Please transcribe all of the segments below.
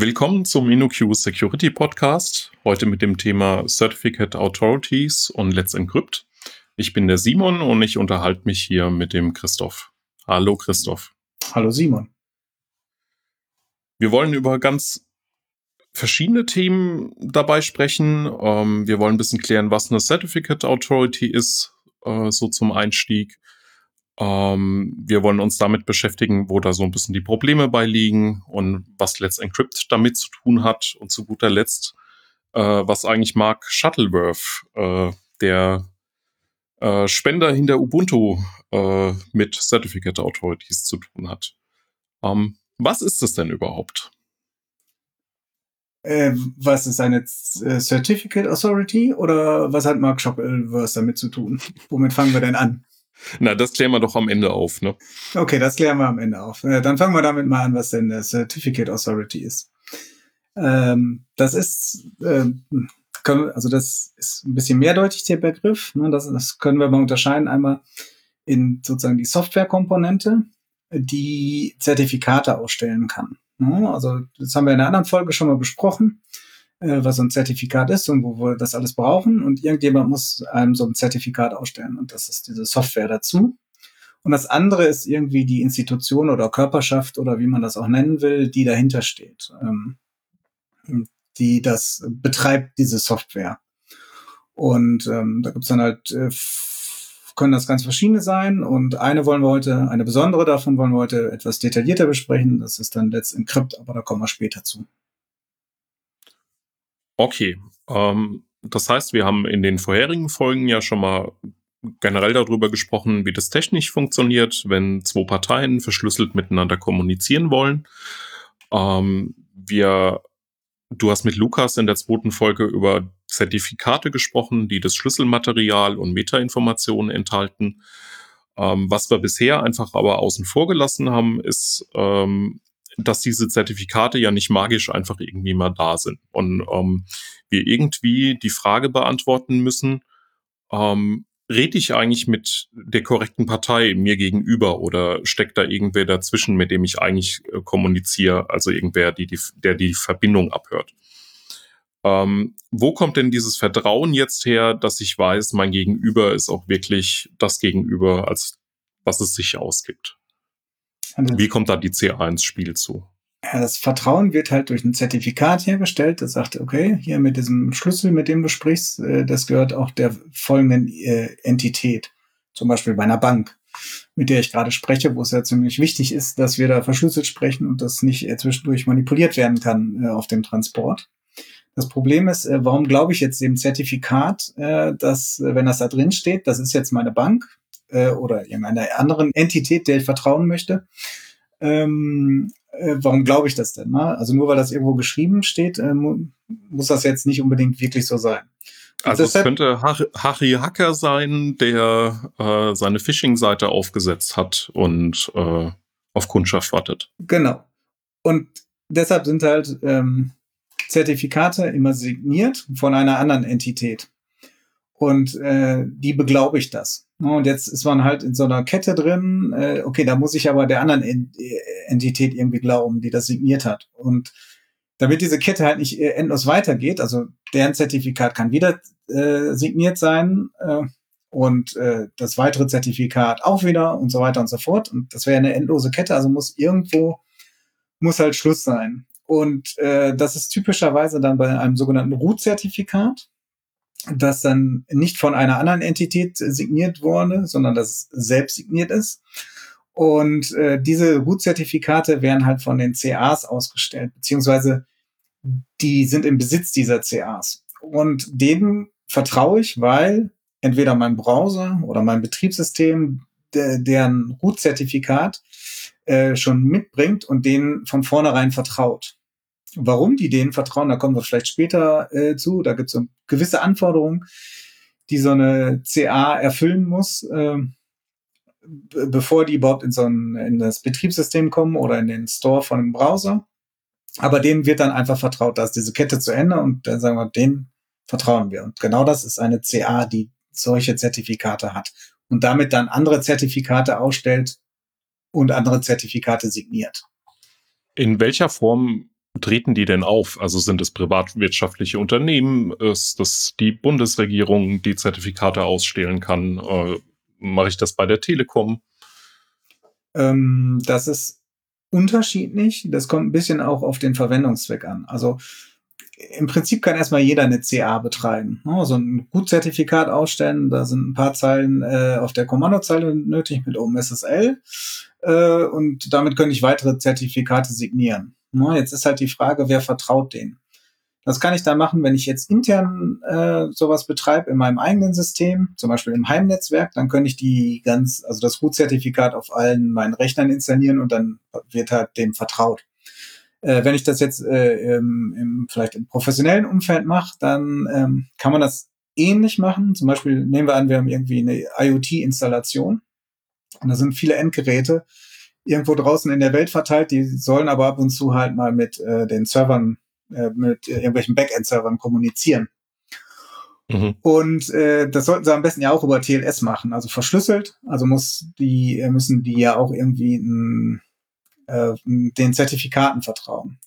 Willkommen zum InnoQ Security Podcast. Heute mit dem Thema Certificate Authorities und Let's Encrypt. Ich bin der Simon und ich unterhalte mich hier mit dem Christoph. Hallo Christoph. Hallo Simon. Wir wollen über ganz verschiedene Themen dabei sprechen. Ähm, wir wollen ein bisschen klären, was eine Certificate Authority ist, äh, so zum Einstieg. Ähm, wir wollen uns damit beschäftigen, wo da so ein bisschen die Probleme bei liegen und was Let's Encrypt damit zu tun hat. Und zu guter Letzt, äh, was eigentlich Mark Shuttleworth, äh, der äh, Spender hinter Ubuntu, äh, mit Certificate Authorities zu tun hat. Ähm, was ist das denn überhaupt? Äh, was ist eine äh, Certificate Authority oder was hat Mark Shuttleworth damit zu tun? Womit fangen wir denn an? Na, das klären wir doch am Ende auf, ne? Okay, das klären wir am Ende auf. Äh, dann fangen wir damit mal an, was denn der Certificate Authority ist. Ähm, das ist, ähm, können, also das ist ein bisschen mehrdeutig der Begriff. Ne? Das, das können wir mal unterscheiden. Einmal in sozusagen die Softwarekomponente, die Zertifikate ausstellen kann. Ne? Also das haben wir in einer anderen Folge schon mal besprochen äh, was so ein Zertifikat ist und wo wir das alles brauchen. Und irgendjemand muss einem so ein Zertifikat ausstellen. Und das ist diese Software dazu. Und das andere ist irgendwie die Institution oder Körperschaft oder wie man das auch nennen will, die dahinter steht, ähm, die das betreibt, diese Software. Und ähm, da gibt's dann halt, äh, können das ganz verschiedene sein. Und eine wollen wir heute, eine besondere davon wollen wir heute etwas detaillierter besprechen. Das ist dann Let's Encrypt, aber da kommen wir später zu. Okay. Ähm, das heißt, wir haben in den vorherigen Folgen ja schon mal generell darüber gesprochen, wie das technisch funktioniert, wenn zwei Parteien verschlüsselt miteinander kommunizieren wollen. Ähm, wir, du hast mit Lukas in der zweiten Folge über Zertifikate gesprochen, die das Schlüsselmaterial und Metainformationen enthalten. Ähm, was wir bisher einfach aber außen vor gelassen haben, ist ähm, dass diese Zertifikate ja nicht magisch einfach irgendwie mal da sind und ähm, wir irgendwie die Frage beantworten müssen, ähm, rede ich eigentlich mit der korrekten Partei mir gegenüber oder steckt da irgendwer dazwischen, mit dem ich eigentlich äh, kommuniziere, also irgendwer, die, die, der die Verbindung abhört. Ähm, wo kommt denn dieses Vertrauen jetzt her, dass ich weiß, mein Gegenüber ist auch wirklich das Gegenüber, als was es sich ausgibt? Wie kommt da die CA ins Spiel zu? Ja, das Vertrauen wird halt durch ein Zertifikat hergestellt, das sagt, okay, hier mit diesem Schlüssel, mit dem du sprichst, äh, das gehört auch der folgenden äh, Entität. Zum Beispiel bei einer Bank, mit der ich gerade spreche, wo es ja ziemlich wichtig ist, dass wir da verschlüsselt sprechen und das nicht äh, zwischendurch manipuliert werden kann auf dem Transport. Das Problem ist, warum glaube ich jetzt dem Zertifikat, dass, wenn das da drin steht, das ist jetzt meine Bank, äh, oder irgendeiner anderen Entität, der ich vertrauen möchte. Ähm, äh, warum glaube ich das denn? Ne? Also nur weil das irgendwo geschrieben steht, äh, mu muss das jetzt nicht unbedingt wirklich so sein. Und also deshalb, es könnte Harry Hacker sein, der äh, seine Phishing-Seite aufgesetzt hat und äh, auf Kundschaft wartet. Genau. Und deshalb sind halt ähm, Zertifikate immer signiert von einer anderen Entität. Und äh, die beglaube ich das. Und jetzt ist man halt in so einer Kette drin. Äh, okay, da muss ich aber der anderen Entität irgendwie glauben, die das signiert hat. Und damit diese Kette halt nicht äh, endlos weitergeht, also deren Zertifikat kann wieder äh, signiert sein äh, und äh, das weitere Zertifikat auch wieder und so weiter und so fort. Und das wäre eine endlose Kette, also muss irgendwo, muss halt Schluss sein. Und äh, das ist typischerweise dann bei einem sogenannten Root-Zertifikat das dann nicht von einer anderen Entität signiert wurde, sondern das selbst signiert ist. Und äh, diese Root-Zertifikate werden halt von den CAs ausgestellt, beziehungsweise die sind im Besitz dieser CAs. Und denen vertraue ich, weil entweder mein Browser oder mein Betriebssystem de deren Root-Zertifikat äh, schon mitbringt und denen von vornherein vertraut. Warum die denen vertrauen, da kommen wir vielleicht später äh, zu. Da gibt es so gewisse Anforderungen, die so eine CA erfüllen muss, äh, bevor die überhaupt in so ein in das Betriebssystem kommen oder in den Store von einem Browser. Aber denen wird dann einfach vertraut, da ist diese Kette zu Ende und dann sagen wir, denen vertrauen wir. Und genau das ist eine CA, die solche Zertifikate hat und damit dann andere Zertifikate ausstellt und andere Zertifikate signiert. In welcher Form treten die denn auf? Also sind es privatwirtschaftliche Unternehmen? Ist das die Bundesregierung, die Zertifikate ausstellen kann? Äh, Mache ich das bei der Telekom? Ähm, das ist unterschiedlich. Das kommt ein bisschen auch auf den Verwendungszweck an. Also im Prinzip kann erstmal jeder eine CA betreiben. Also ein Gutzertifikat ausstellen, da sind ein paar Zeilen äh, auf der Kommandozeile nötig mit OpenSSL äh, und damit könnte ich weitere Zertifikate signieren. Ja, jetzt ist halt die Frage, wer vertraut denen? Das kann ich da machen, wenn ich jetzt intern äh, sowas betreibe in meinem eigenen System, zum Beispiel im Heimnetzwerk, dann könnte ich die ganz, also das Root-Zertifikat auf allen meinen Rechnern installieren und dann wird halt dem vertraut. Äh, wenn ich das jetzt äh, im, im, vielleicht im professionellen Umfeld mache, dann ähm, kann man das ähnlich machen. Zum Beispiel nehmen wir an, wir haben irgendwie eine IoT-Installation und da sind viele Endgeräte irgendwo draußen in der Welt verteilt, die sollen aber ab und zu halt mal mit äh, den Servern, äh, mit irgendwelchen Backend-Servern kommunizieren. Mhm. Und äh, das sollten sie am besten ja auch über TLS machen, also verschlüsselt. Also muss die, müssen die ja auch irgendwie ein, äh, den Zertifikaten vertrauen.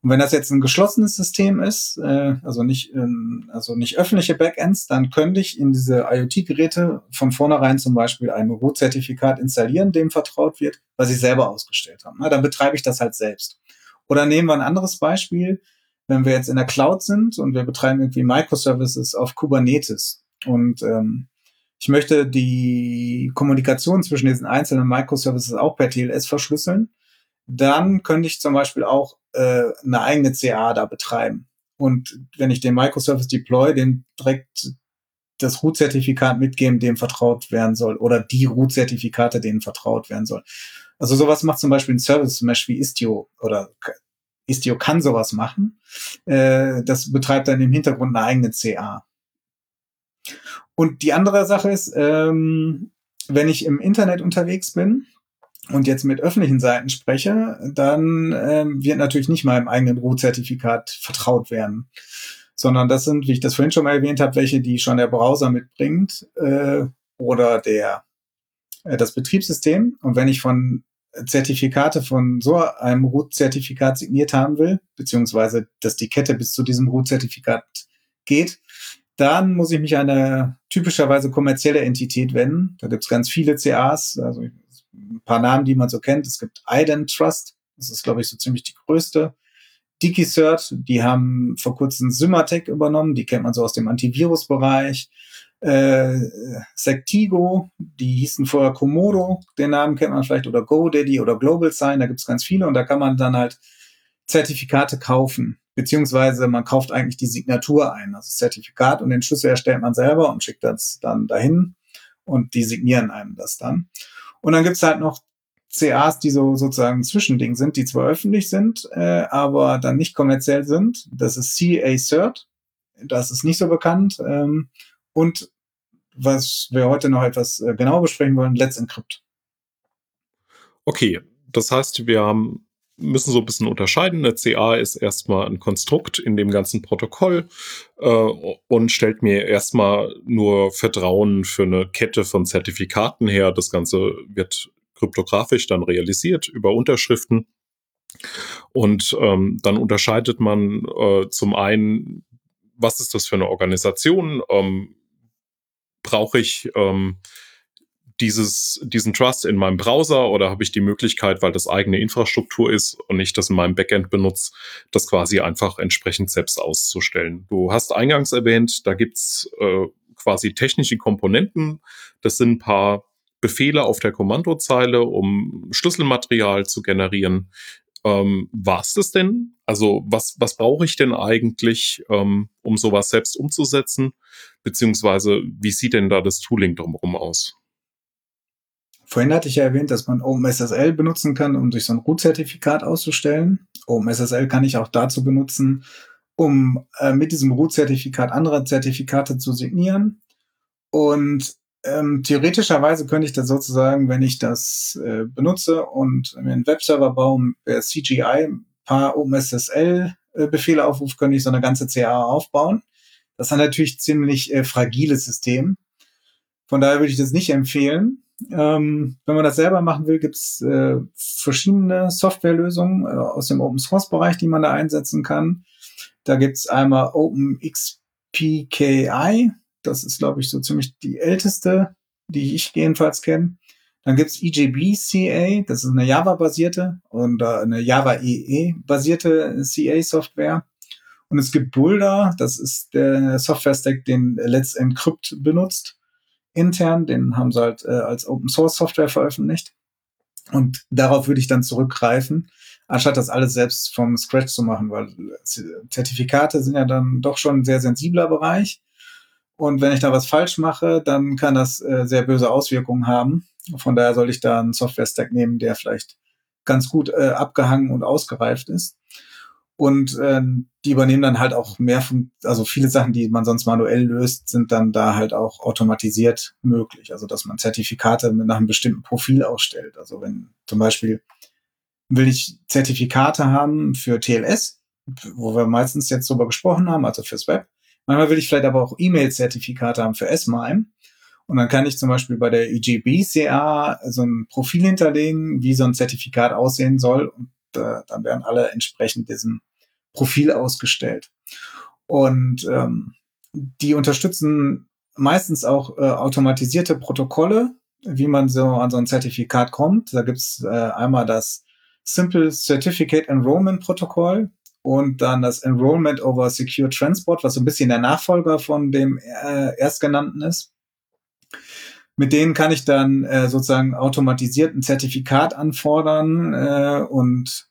Und wenn das jetzt ein geschlossenes System ist, äh, also nicht ähm, also nicht öffentliche Backends, dann könnte ich in diese IoT-Geräte von vornherein zum Beispiel ein Root-Zertifikat installieren, dem vertraut wird, was ich selber ausgestellt habe. Na, dann betreibe ich das halt selbst. Oder nehmen wir ein anderes Beispiel, wenn wir jetzt in der Cloud sind und wir betreiben irgendwie Microservices auf Kubernetes und ähm, ich möchte die Kommunikation zwischen diesen einzelnen Microservices auch per TLS verschlüsseln, dann könnte ich zum Beispiel auch äh, eine eigene CA da betreiben. Und wenn ich den Microservice deploy, den direkt das Root-Zertifikat mitgeben, dem vertraut werden soll, oder die Root-Zertifikate, denen vertraut werden soll. Also sowas macht zum Beispiel ein Service, zum Beispiel Istio oder Istio kann sowas machen. Äh, das betreibt dann im Hintergrund eine eigene CA. Und die andere Sache ist, ähm, wenn ich im Internet unterwegs bin, und jetzt mit öffentlichen Seiten spreche, dann ähm, wird natürlich nicht meinem eigenen Root-Zertifikat vertraut werden, sondern das sind, wie ich das vorhin schon mal erwähnt habe, welche, die schon der Browser mitbringt äh, oder der äh, das Betriebssystem. Und wenn ich von Zertifikate von so einem Root-Zertifikat signiert haben will, beziehungsweise dass die Kette bis zu diesem Root-Zertifikat geht, dann muss ich mich an eine typischerweise kommerzielle Entität wenden. Da gibt es ganz viele CAs, also ein paar Namen, die man so kennt. Es gibt Ident Trust, das ist, glaube ich, so ziemlich die größte. DigiCert, die haben vor kurzem Symatec übernommen, die kennt man so aus dem Antivirus-Bereich. Äh, Sectigo, die hießen vorher Komodo, den Namen kennt man vielleicht, oder GoDaddy oder Global Sign, da gibt es ganz viele und da kann man dann halt Zertifikate kaufen, beziehungsweise man kauft eigentlich die Signatur ein, also Zertifikat und den Schlüssel erstellt man selber und schickt das dann dahin und die signieren einem das dann. Und dann gibt's halt noch CAs, die so sozusagen Zwischending sind, die zwar öffentlich sind, äh, aber dann nicht kommerziell sind. Das ist CA Cert. Das ist nicht so bekannt. Ähm, und was wir heute noch etwas äh, genauer besprechen wollen, Let's Encrypt. Okay, das heißt, wir haben müssen so ein bisschen unterscheiden. Eine CA ist erstmal ein Konstrukt in dem ganzen Protokoll äh, und stellt mir erstmal nur Vertrauen für eine Kette von Zertifikaten her. Das Ganze wird kryptografisch dann realisiert über Unterschriften. Und ähm, dann unterscheidet man äh, zum einen, was ist das für eine Organisation? Ähm, Brauche ich ähm, dieses, diesen Trust in meinem Browser oder habe ich die Möglichkeit, weil das eigene Infrastruktur ist und ich das in meinem Backend benutze, das quasi einfach entsprechend selbst auszustellen. Du hast eingangs erwähnt, da gibt's äh, quasi technische Komponenten. Das sind ein paar Befehle auf der Kommandozeile, um Schlüsselmaterial zu generieren. Ähm, War es das denn? Also was, was brauche ich denn eigentlich, ähm, um sowas selbst umzusetzen? Beziehungsweise wie sieht denn da das Tooling drumherum aus? Vorhin hatte ich ja erwähnt, dass man OpenSSL benutzen kann, um sich so ein Root-Zertifikat auszustellen. OpenSSL kann ich auch dazu benutzen, um äh, mit diesem Root-Zertifikat andere Zertifikate zu signieren. Und ähm, theoretischerweise könnte ich das sozusagen, wenn ich das äh, benutze und mir einen Webserver baue, per CGI ein paar OpenSSL-Befehle äh, aufrufe, könnte ich so eine ganze CA aufbauen. Das ist natürlich ziemlich äh, fragiles System. Von daher würde ich das nicht empfehlen. Ähm, wenn man das selber machen will, gibt es äh, verschiedene Softwarelösungen äh, aus dem Open Source Bereich, die man da einsetzen kann. Da gibt es einmal OpenXPKI, das ist, glaube ich, so ziemlich die älteste, die ich jedenfalls kenne. Dann gibt's EJB CA, das ist eine Java-basierte und äh, eine Java EE-basierte CA-Software. Und es gibt Boulder, das ist der Software-Stack, den Let's Encrypt benutzt. Intern, den haben sie halt äh, als Open-Source-Software veröffentlicht. Und darauf würde ich dann zurückgreifen, anstatt das alles selbst vom Scratch zu machen, weil Zertifikate sind ja dann doch schon ein sehr sensibler Bereich. Und wenn ich da was falsch mache, dann kann das äh, sehr böse Auswirkungen haben. Von daher soll ich da einen Software-Stack nehmen, der vielleicht ganz gut äh, abgehangen und ausgereift ist. Und äh, die übernehmen dann halt auch mehr von, also viele Sachen, die man sonst manuell löst, sind dann da halt auch automatisiert möglich. Also dass man Zertifikate nach einem bestimmten Profil ausstellt. Also wenn zum Beispiel will ich Zertifikate haben für TLS, wo wir meistens jetzt drüber gesprochen haben, also fürs Web. Manchmal will ich vielleicht aber auch E-Mail-Zertifikate haben für S-MIME. Und dann kann ich zum Beispiel bei der EGB-CA so ein Profil hinterlegen, wie so ein Zertifikat aussehen soll. Und äh, dann werden alle entsprechend diesem Profil ausgestellt. Und ähm, die unterstützen meistens auch äh, automatisierte Protokolle, wie man so an so ein Zertifikat kommt. Da gibt's äh, einmal das Simple Certificate Enrollment Protokoll und dann das Enrollment over Secure Transport, was so ein bisschen der Nachfolger von dem äh, erstgenannten ist. Mit denen kann ich dann äh, sozusagen automatisiert ein Zertifikat anfordern äh, und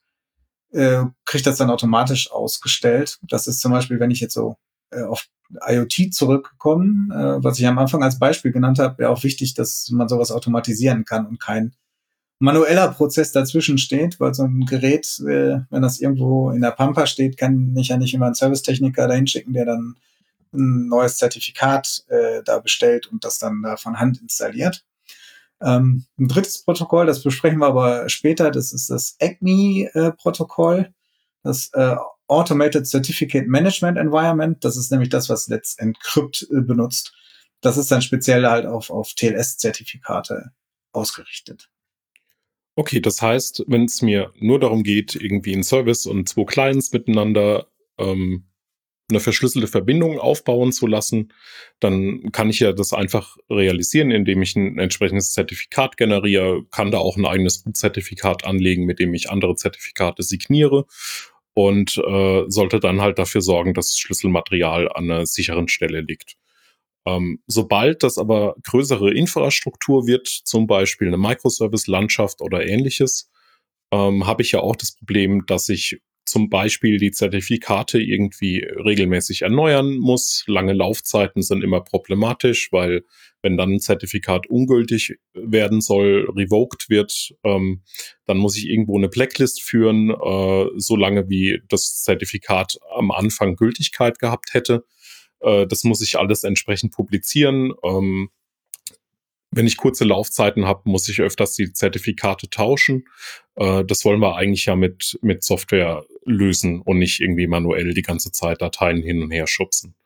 äh, kriege das dann automatisch ausgestellt. Das ist zum Beispiel, wenn ich jetzt so äh, auf IoT zurückkomme, äh, was ich am Anfang als Beispiel genannt habe, wäre auch wichtig, dass man sowas automatisieren kann und kein manueller Prozess dazwischen steht, weil so ein Gerät, äh, wenn das irgendwo in der Pampa steht, kann ich ja nicht immer einen Servicetechniker dahin schicken, der dann ein neues Zertifikat äh, da bestellt und das dann da von Hand installiert. Ähm, ein drittes Protokoll, das besprechen wir aber später, das ist das ACME-Protokoll, äh, das äh, Automated Certificate Management Environment. Das ist nämlich das, was Let's Encrypt äh, benutzt. Das ist dann speziell halt auf, auf TLS-Zertifikate ausgerichtet. Okay, das heißt, wenn es mir nur darum geht, irgendwie ein Service und zwei Clients miteinander ähm, eine verschlüsselte Verbindung aufbauen zu lassen, dann kann ich ja das einfach realisieren, indem ich ein entsprechendes Zertifikat generiere, kann da auch ein eigenes Zertifikat anlegen, mit dem ich andere Zertifikate signiere und äh, sollte dann halt dafür sorgen, dass Schlüsselmaterial an einer sicheren Stelle liegt. Ähm, sobald das aber größere Infrastruktur wird, zum Beispiel eine Microservice-Landschaft oder ähnliches, ähm, habe ich ja auch das Problem, dass ich zum Beispiel die Zertifikate irgendwie regelmäßig erneuern muss. Lange Laufzeiten sind immer problematisch, weil wenn dann ein Zertifikat ungültig werden soll, revoked wird, ähm, dann muss ich irgendwo eine Blacklist führen, äh, so lange wie das Zertifikat am Anfang Gültigkeit gehabt hätte. Äh, das muss ich alles entsprechend publizieren. Ähm, wenn ich kurze Laufzeiten habe, muss ich öfters die Zertifikate tauschen. Äh, das wollen wir eigentlich ja mit, mit Software lösen und nicht irgendwie manuell die ganze Zeit Dateien hin und her schubsen.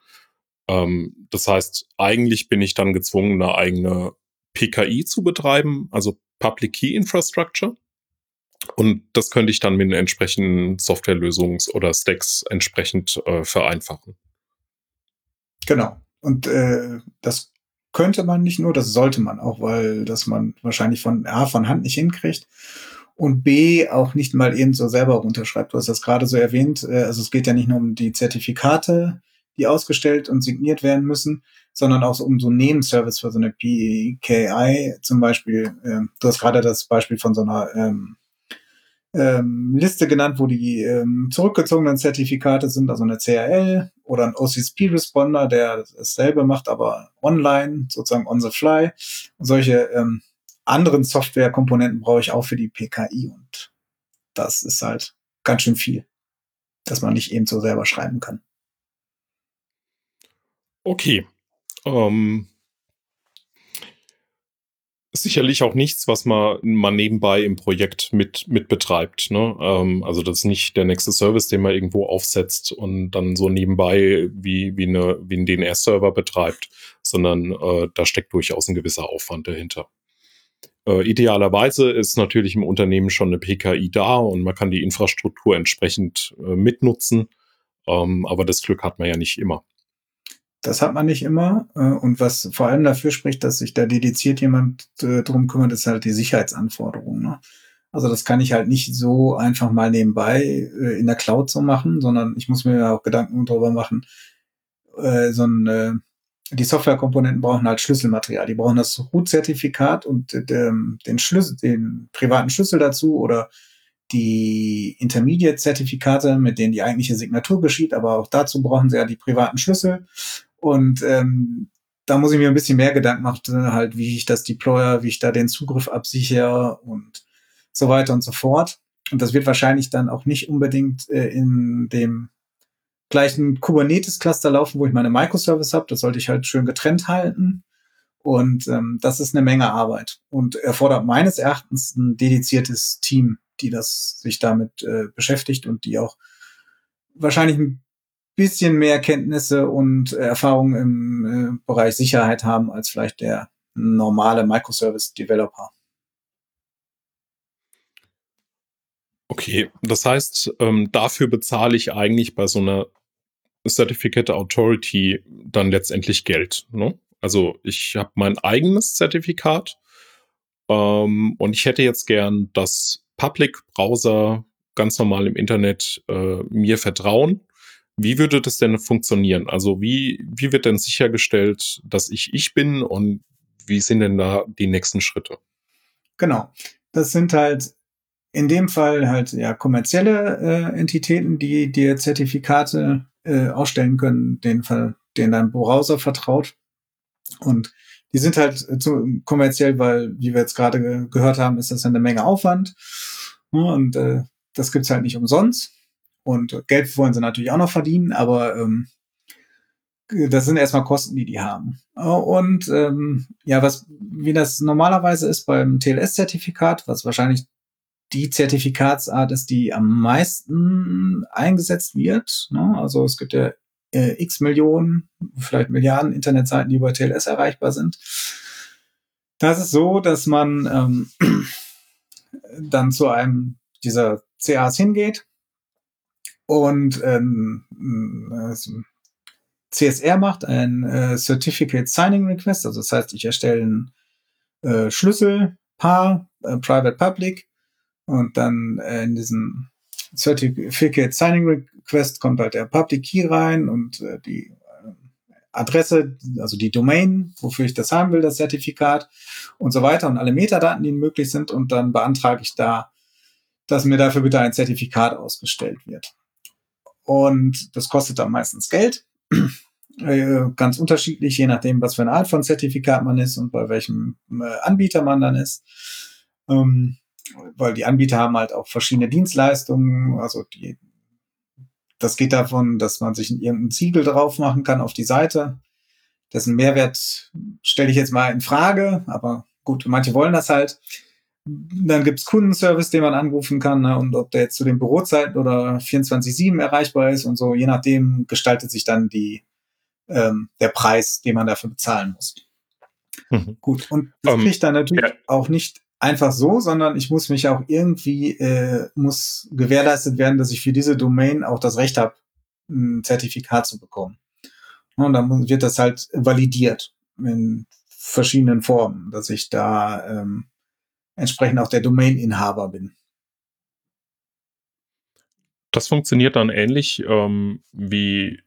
Ähm, das heißt, eigentlich bin ich dann gezwungen, eine eigene PKI zu betreiben, also Public Key Infrastructure. Und das könnte ich dann mit entsprechenden Softwarelösungs- oder Stacks entsprechend äh, vereinfachen. Genau. Und äh, das könnte man nicht nur, das sollte man auch, weil das man wahrscheinlich von A von Hand nicht hinkriegt und B auch nicht mal eben so selber runterschreibt. Du hast das gerade so erwähnt. Äh, also es geht ja nicht nur um die Zertifikate, die ausgestellt und signiert werden müssen, sondern auch um so einen Nebenservice für so eine PKI zum Beispiel. Äh, du hast gerade das Beispiel von so einer ähm, ähm, Liste genannt, wo die ähm, zurückgezogenen Zertifikate sind, also eine CRL oder ein OCSP-Responder, der dasselbe macht, aber online, sozusagen on the fly. Solche ähm, anderen Softwarekomponenten brauche ich auch für die PKI und das ist halt ganz schön viel, dass man nicht eben so selber schreiben kann. Okay. Ähm, sicherlich auch nichts, was man mal nebenbei im Projekt mit, mit betreibt. Ne? Ähm, also das ist nicht der nächste Service, den man irgendwo aufsetzt und dann so nebenbei wie, wie, eine, wie ein DNS-Server betreibt, sondern äh, da steckt durchaus ein gewisser Aufwand dahinter. Äh, idealerweise ist natürlich im Unternehmen schon eine PKI da und man kann die Infrastruktur entsprechend äh, mitnutzen. Ähm, aber das Glück hat man ja nicht immer. Das hat man nicht immer. Äh, und was vor allem dafür spricht, dass sich da dediziert jemand äh, drum kümmert, ist halt die Sicherheitsanforderung. Ne? Also das kann ich halt nicht so einfach mal nebenbei äh, in der Cloud so machen, sondern ich muss mir auch Gedanken darüber machen, so ein, die Softwarekomponenten brauchen halt Schlüsselmaterial. Die brauchen das Root-Zertifikat und den Schlüssel, den privaten Schlüssel dazu oder die Intermediate-Zertifikate, mit denen die eigentliche Signatur geschieht, aber auch dazu brauchen sie ja die privaten Schlüssel. Und ähm, da muss ich mir ein bisschen mehr Gedanken machen, halt, wie ich das deploye, wie ich da den Zugriff absichere und so weiter und so fort. Und das wird wahrscheinlich dann auch nicht unbedingt äh, in dem gleichen Kubernetes-Cluster laufen, wo ich meine Microservice habe. Das sollte ich halt schön getrennt halten. Und ähm, das ist eine Menge Arbeit und erfordert meines Erachtens ein dediziertes Team, die das sich damit äh, beschäftigt und die auch wahrscheinlich ein bisschen mehr Kenntnisse und äh, Erfahrung im äh, Bereich Sicherheit haben als vielleicht der normale Microservice-Developer. Okay, das heißt, ähm, dafür bezahle ich eigentlich bei so einer Certificate Authority dann letztendlich Geld. Ne? Also ich habe mein eigenes Zertifikat ähm, und ich hätte jetzt gern, dass Public Browser ganz normal im Internet äh, mir vertrauen. Wie würde das denn funktionieren? Also wie, wie wird denn sichergestellt, dass ich ich bin und wie sind denn da die nächsten Schritte? Genau. Das sind halt in dem Fall halt ja kommerzielle äh, Entitäten, die dir Zertifikate äh, ausstellen können, den, den dein Browser vertraut. Und die sind halt zu, kommerziell, weil, wie wir jetzt gerade ge gehört haben, ist das eine Menge Aufwand. Und äh, das gibt's halt nicht umsonst. Und Geld wollen sie natürlich auch noch verdienen, aber ähm, das sind erstmal Kosten, die die haben. Und ähm, ja, was wie das normalerweise ist beim TLS-Zertifikat, was wahrscheinlich die Zertifikatsart ist, die am meisten eingesetzt wird. Ne? Also es gibt ja äh, x Millionen, vielleicht Milliarden Internetseiten, die über TLS erreichbar sind. Das ist so, dass man ähm, dann zu einem dieser CAs hingeht und ähm, äh, CSR macht, ein äh, Certificate Signing Request. Also das heißt, ich erstelle ein äh, Schlüsselpaar, äh, Private Public, und dann äh, in diesen Certificate Signing Request kommt halt der Public Key rein und äh, die äh, Adresse, also die Domain, wofür ich das haben will, das Zertifikat und so weiter und alle Metadaten, die möglich sind. Und dann beantrage ich da, dass mir dafür bitte ein Zertifikat ausgestellt wird. Und das kostet dann meistens Geld. Äh, ganz unterschiedlich, je nachdem, was für eine Art von Zertifikat man ist und bei welchem äh, Anbieter man dann ist. Ähm, weil die Anbieter haben halt auch verschiedene Dienstleistungen. Also die, das geht davon, dass man sich irgendein Ziegel drauf machen kann auf die Seite. Dessen Mehrwert stelle ich jetzt mal in Frage, aber gut, manche wollen das halt. Dann gibt's Kundenservice, den man anrufen kann, ne, und ob der jetzt zu den Bürozeiten oder 24-7 erreichbar ist und so, je nachdem gestaltet sich dann die, ähm, der Preis, den man dafür bezahlen muss. Mhm. Gut, und das um, ähm, kriegt dann natürlich ja. auch nicht einfach so, sondern ich muss mich auch irgendwie, äh, muss gewährleistet werden, dass ich für diese Domain auch das Recht habe, ein Zertifikat zu bekommen. Und dann wird das halt validiert in verschiedenen Formen, dass ich da ähm, entsprechend auch der Domain-Inhaber bin. Das funktioniert dann ähnlich ähm, wie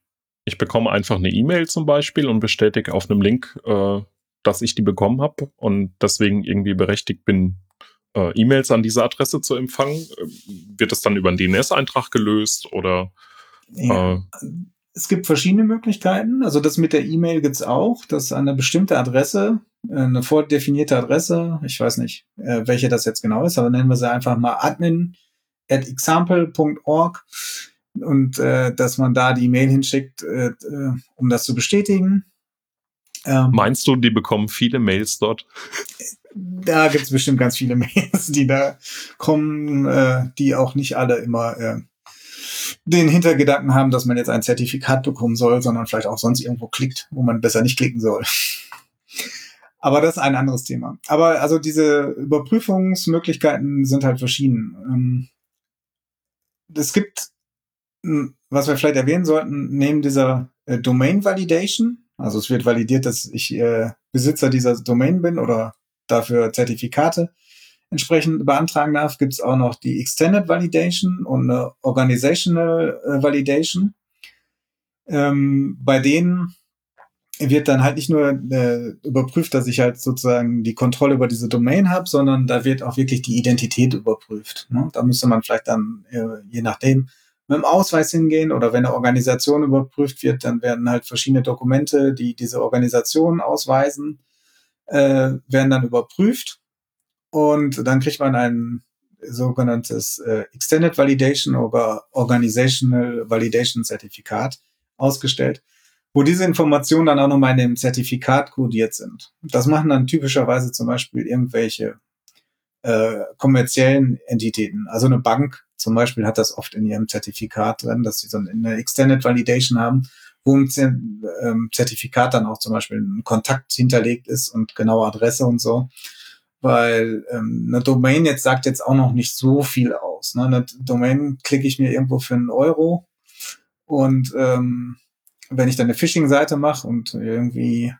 ich bekomme einfach eine E-Mail zum Beispiel und bestätige auf einem Link, äh, dass ich die bekommen habe und deswegen irgendwie berechtigt bin, äh, E-Mails an diese Adresse zu empfangen. Ähm, wird das dann über einen DNS-Eintrag gelöst oder? Ja. Es gibt verschiedene Möglichkeiten. Also das mit der E-Mail gibt's auch, dass eine bestimmte Adresse, äh, eine vordefinierte Adresse, ich weiß nicht, äh, welche das jetzt genau ist, aber nennen wir sie einfach mal admin at example.org und äh, dass man da die E-Mail hinschickt, äh, äh um das zu bestätigen. Ähm, Meinst du, die bekommen viele Mails dort? Da gibt es bestimmt ganz viele Mails, die da kommen, äh, die auch nicht alle immer äh, den Hintergedanken haben, dass man jetzt ein Zertifikat bekommen soll, sondern vielleicht auch sonst irgendwo klickt, wo man besser nicht klicken soll. Aber das ist ein anderes Thema. Aber also diese Überprüfungsmöglichkeiten sind halt verschieden. Ähm, es gibt, was wir vielleicht erwähnen sollten, neben dieser äh, Domain Validation, also es wird validiert, dass ich äh, Besitzer dieser Domain bin oder dafür Zertifikate entsprechend beantragen darf, gibt es auch noch die Extended Validation und eine Organizational äh, Validation. Ähm, bei denen wird dann halt nicht nur äh, überprüft, dass ich halt sozusagen die Kontrolle über diese Domain habe, sondern da wird auch wirklich die Identität überprüft. Ne? Da müsste man vielleicht dann, äh, je nachdem, mit dem Ausweis hingehen oder wenn eine Organisation überprüft wird, dann werden halt verschiedene Dokumente, die diese Organisation ausweisen, äh, werden dann überprüft und dann kriegt man ein sogenanntes äh, Extended Validation oder Organizational Validation Zertifikat ausgestellt wo diese Informationen dann auch nochmal in dem Zertifikat kodiert sind. Das machen dann typischerweise zum Beispiel irgendwelche äh, kommerziellen Entitäten. Also eine Bank zum Beispiel hat das oft in ihrem Zertifikat drin, dass sie so eine Extended Validation haben, wo im ähm, Zertifikat dann auch zum Beispiel ein Kontakt hinterlegt ist und genaue Adresse und so. Weil ähm, eine Domain jetzt sagt jetzt auch noch nicht so viel aus. Ne? Eine Domain klicke ich mir irgendwo für einen Euro und ähm, wenn ich dann eine Phishing-Seite mache und irgendwie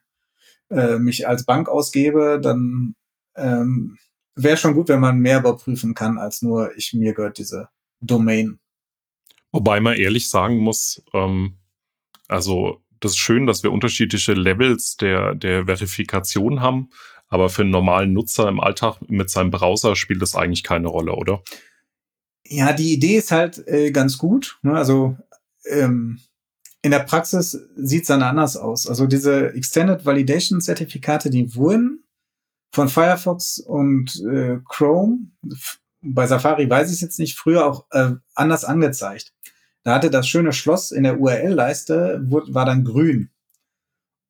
äh, mich als Bank ausgebe, dann ähm, wäre schon gut, wenn man mehr überprüfen kann, als nur ich mir gehört diese Domain. Wobei man ehrlich sagen muss, ähm, also das ist schön, dass wir unterschiedliche Levels der, der Verifikation haben, aber für einen normalen Nutzer im Alltag mit seinem Browser spielt das eigentlich keine Rolle, oder? Ja, die Idee ist halt äh, ganz gut. Ne? Also ähm, in der Praxis sieht es dann anders aus. Also diese Extended Validation Zertifikate, die wurden von Firefox und äh, Chrome, bei Safari weiß ich es jetzt nicht, früher auch äh, anders angezeigt. Da hatte das schöne Schloss in der URL-Leiste, war dann grün.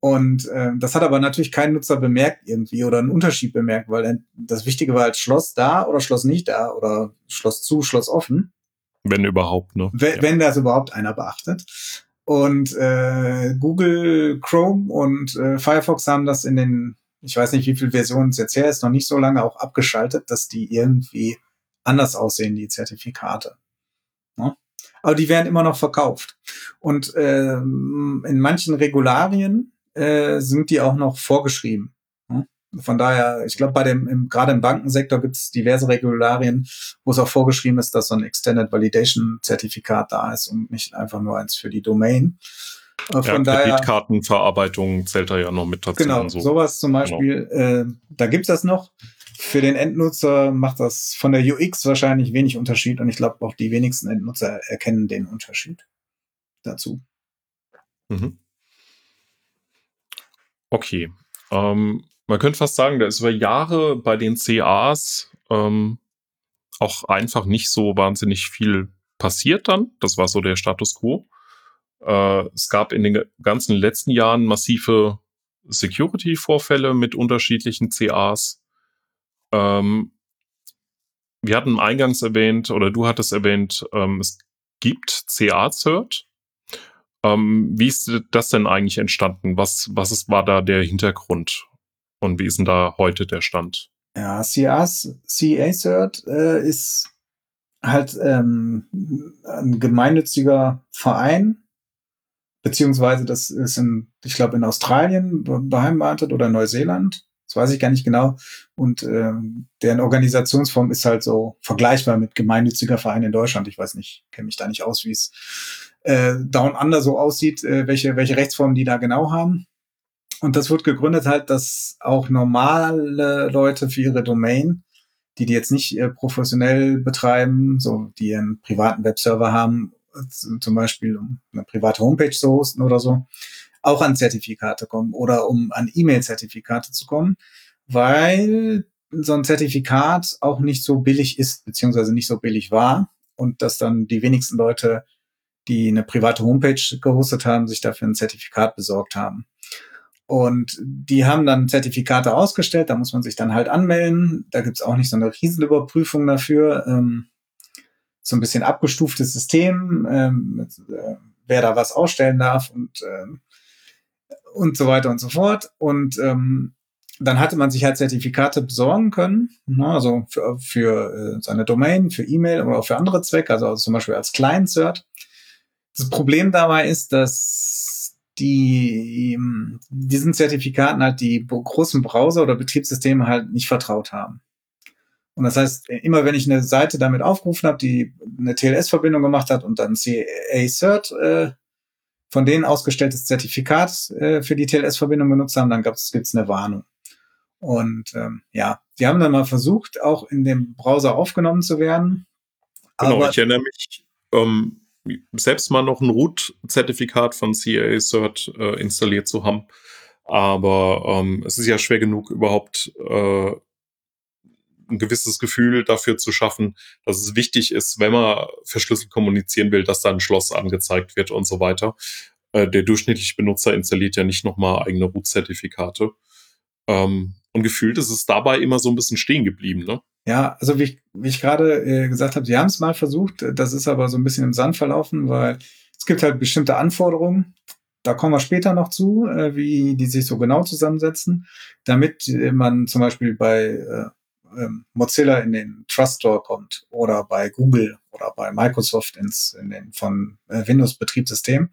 Und äh, das hat aber natürlich kein Nutzer bemerkt irgendwie oder einen Unterschied bemerkt, weil das Wichtige war halt Schloss da oder Schloss nicht da oder Schloss zu, Schloss offen. Wenn überhaupt, ne? Wenn, ja. wenn das überhaupt einer beachtet. Und äh, Google Chrome und äh, Firefox haben das in den, ich weiß nicht, wie viele Versionen es jetzt her ist, noch nicht so lange auch abgeschaltet, dass die irgendwie anders aussehen, die Zertifikate. Ne? Aber die werden immer noch verkauft. Und äh, in manchen Regularien äh, sind die auch noch vorgeschrieben. Von daher, ich glaube, bei dem, im, gerade im Bankensektor gibt es diverse Regularien, wo es auch vorgeschrieben ist, dass so ein Extended Validation Zertifikat da ist und nicht einfach nur eins für die Domain. Äh, von ja, daher, Kreditkartenverarbeitung zählt da ja noch mit dazu. Genau, so. sowas zum genau. Beispiel, genau. äh, da gibt's das noch. Für den Endnutzer macht das von der UX wahrscheinlich wenig Unterschied und ich glaube auch die wenigsten Endnutzer erkennen den Unterschied dazu. Mhm. Okay. Ähm, man könnte fast sagen, da ist über Jahre bei den CAs ähm, auch einfach nicht so wahnsinnig viel passiert dann. Das war so der Status quo. Äh, es gab in den ganzen letzten Jahren massive Security-Vorfälle mit unterschiedlichen CAs. Ähm, wir hatten eingangs erwähnt, oder du hattest erwähnt, ähm, es gibt CA-Cert. Ähm, wie ist das denn eigentlich entstanden? Was, was ist, war da der Hintergrund? Und wie ist denn da heute der Stand? Ja, CA-Cert äh, ist halt ähm, ein gemeinnütziger Verein, beziehungsweise das ist in, ich glaube, in Australien beheimatet oder Neuseeland. Das weiß ich gar nicht genau. Und ähm, deren Organisationsform ist halt so vergleichbar mit gemeinnütziger Verein in Deutschland. Ich weiß nicht, kenne mich da nicht aus, wie es äh, Down Under so aussieht, äh, welche, welche Rechtsformen die da genau haben. Und das wird gegründet halt, dass auch normale Leute für ihre Domain, die die jetzt nicht äh, professionell betreiben, so die einen privaten Webserver haben, zum Beispiel um eine private Homepage zu hosten oder so, auch an Zertifikate kommen oder um an E-Mail-Zertifikate zu kommen, weil so ein Zertifikat auch nicht so billig ist, beziehungsweise nicht so billig war und dass dann die wenigsten Leute, die eine private Homepage gehostet haben, sich dafür ein Zertifikat besorgt haben. Und die haben dann Zertifikate ausgestellt, da muss man sich dann halt anmelden. Da gibt's auch nicht so eine Riesenüberprüfung dafür. Ähm, so ein bisschen abgestuftes System, ähm, äh, wer da was ausstellen darf und, ähm, und so weiter und so fort. Und ähm, dann hatte man sich halt Zertifikate besorgen können, ne, also für, für äh, seine Domain, für E-Mail oder auch für andere Zwecke, also, zum Beispiel als Client-Cert. Das Problem dabei ist, dass die diesen Zertifikaten halt die großen Browser oder Betriebssysteme halt nicht vertraut haben. Und das heißt, immer wenn ich eine Seite damit aufgerufen habe, die eine TLS-Verbindung gemacht hat und dann CA-Cert äh, von denen ausgestelltes Zertifikat äh, für die TLS-Verbindung benutzt haben, dann gibt es eine Warnung. Und ähm, ja, die haben dann mal versucht, auch in dem Browser aufgenommen zu werden. Genau, ich erinnere mich, ähm, selbst mal noch ein Root-Zertifikat von CA Cert äh, installiert zu haben. Aber ähm, es ist ja schwer genug, überhaupt äh, ein gewisses Gefühl dafür zu schaffen, dass es wichtig ist, wenn man verschlüsselt kommunizieren will, dass da ein Schloss angezeigt wird und so weiter. Äh, der durchschnittliche Benutzer installiert ja nicht nochmal eigene Root-Zertifikate. Ähm, und gefühlt ist es dabei immer so ein bisschen stehen geblieben, ne? Ja, also wie ich, wie ich gerade äh, gesagt habe, sie haben es mal versucht, das ist aber so ein bisschen im Sand verlaufen, weil es gibt halt bestimmte Anforderungen, da kommen wir später noch zu, äh, wie die sich so genau zusammensetzen, damit äh, man zum Beispiel bei äh, ähm, Mozilla in den Trust Store kommt oder bei Google oder bei Microsoft ins, in den von äh, Windows Betriebssystem.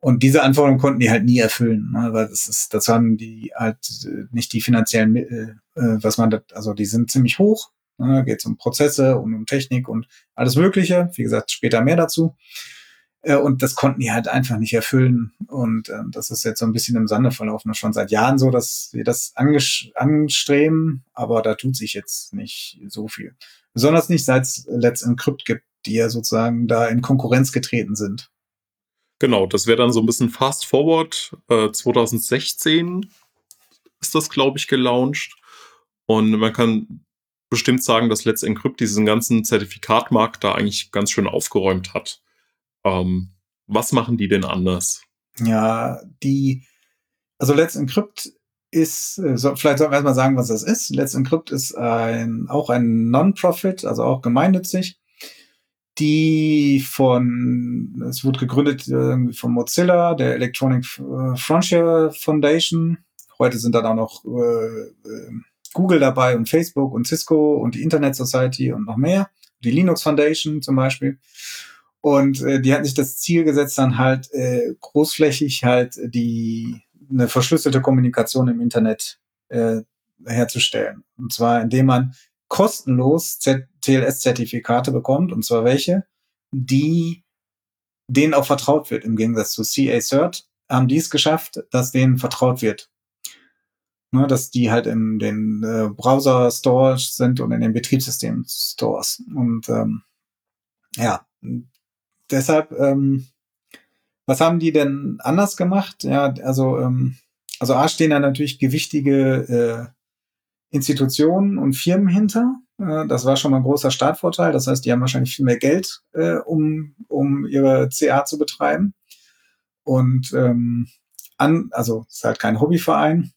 Und diese Anforderungen konnten die halt nie erfüllen, ne? weil das ist, das haben die halt äh, nicht die finanziellen Mittel, äh, was man, da, also die sind ziemlich hoch. Ne? Geht um Prozesse und um Technik und alles Mögliche. Wie gesagt, später mehr dazu. Äh, und das konnten die halt einfach nicht erfüllen. Und äh, das ist jetzt so ein bisschen im Sande verlaufen. Schon seit Jahren so, dass wir das anstreben, aber da tut sich jetzt nicht so viel. Besonders nicht, seit es Let's Encrypt gibt, die ja sozusagen da in Konkurrenz getreten sind. Genau, das wäre dann so ein bisschen fast forward. Äh, 2016 ist das, glaube ich, gelauncht. Und man kann bestimmt sagen, dass Let's Encrypt diesen ganzen Zertifikatmarkt da eigentlich ganz schön aufgeräumt hat. Ähm, was machen die denn anders? Ja, die, also Let's Encrypt ist, äh, so, vielleicht sollten wir erstmal sagen, was das ist. Let's Encrypt ist ein, auch ein Non-Profit, also auch gemeinnützig die von, es wurde gegründet irgendwie von Mozilla, der Electronic äh, Frontier Foundation. Heute sind dann auch noch äh, äh, Google dabei und Facebook und Cisco und die Internet Society und noch mehr. Die Linux Foundation zum Beispiel. Und äh, die hatten sich das Ziel gesetzt, dann halt äh, großflächig halt die eine verschlüsselte Kommunikation im Internet äh, herzustellen. Und zwar indem man kostenlos TLS-Zertifikate bekommt, und zwar welche, die denen auch vertraut wird. Im Gegensatz zu CA Cert haben die es geschafft, dass denen vertraut wird. Ne, dass die halt in den äh, Browser-Stores sind und in den Betriebssystem-Stores. Und ähm, ja, deshalb, ähm, was haben die denn anders gemacht? Ja, also, ähm, also A stehen da natürlich gewichtige äh, Institutionen und Firmen hinter. Äh, das war schon mal ein großer Startvorteil. Das heißt, die haben wahrscheinlich viel mehr Geld, äh, um, um ihre CA zu betreiben. Und ähm, an, also ist halt kein Hobbyverein.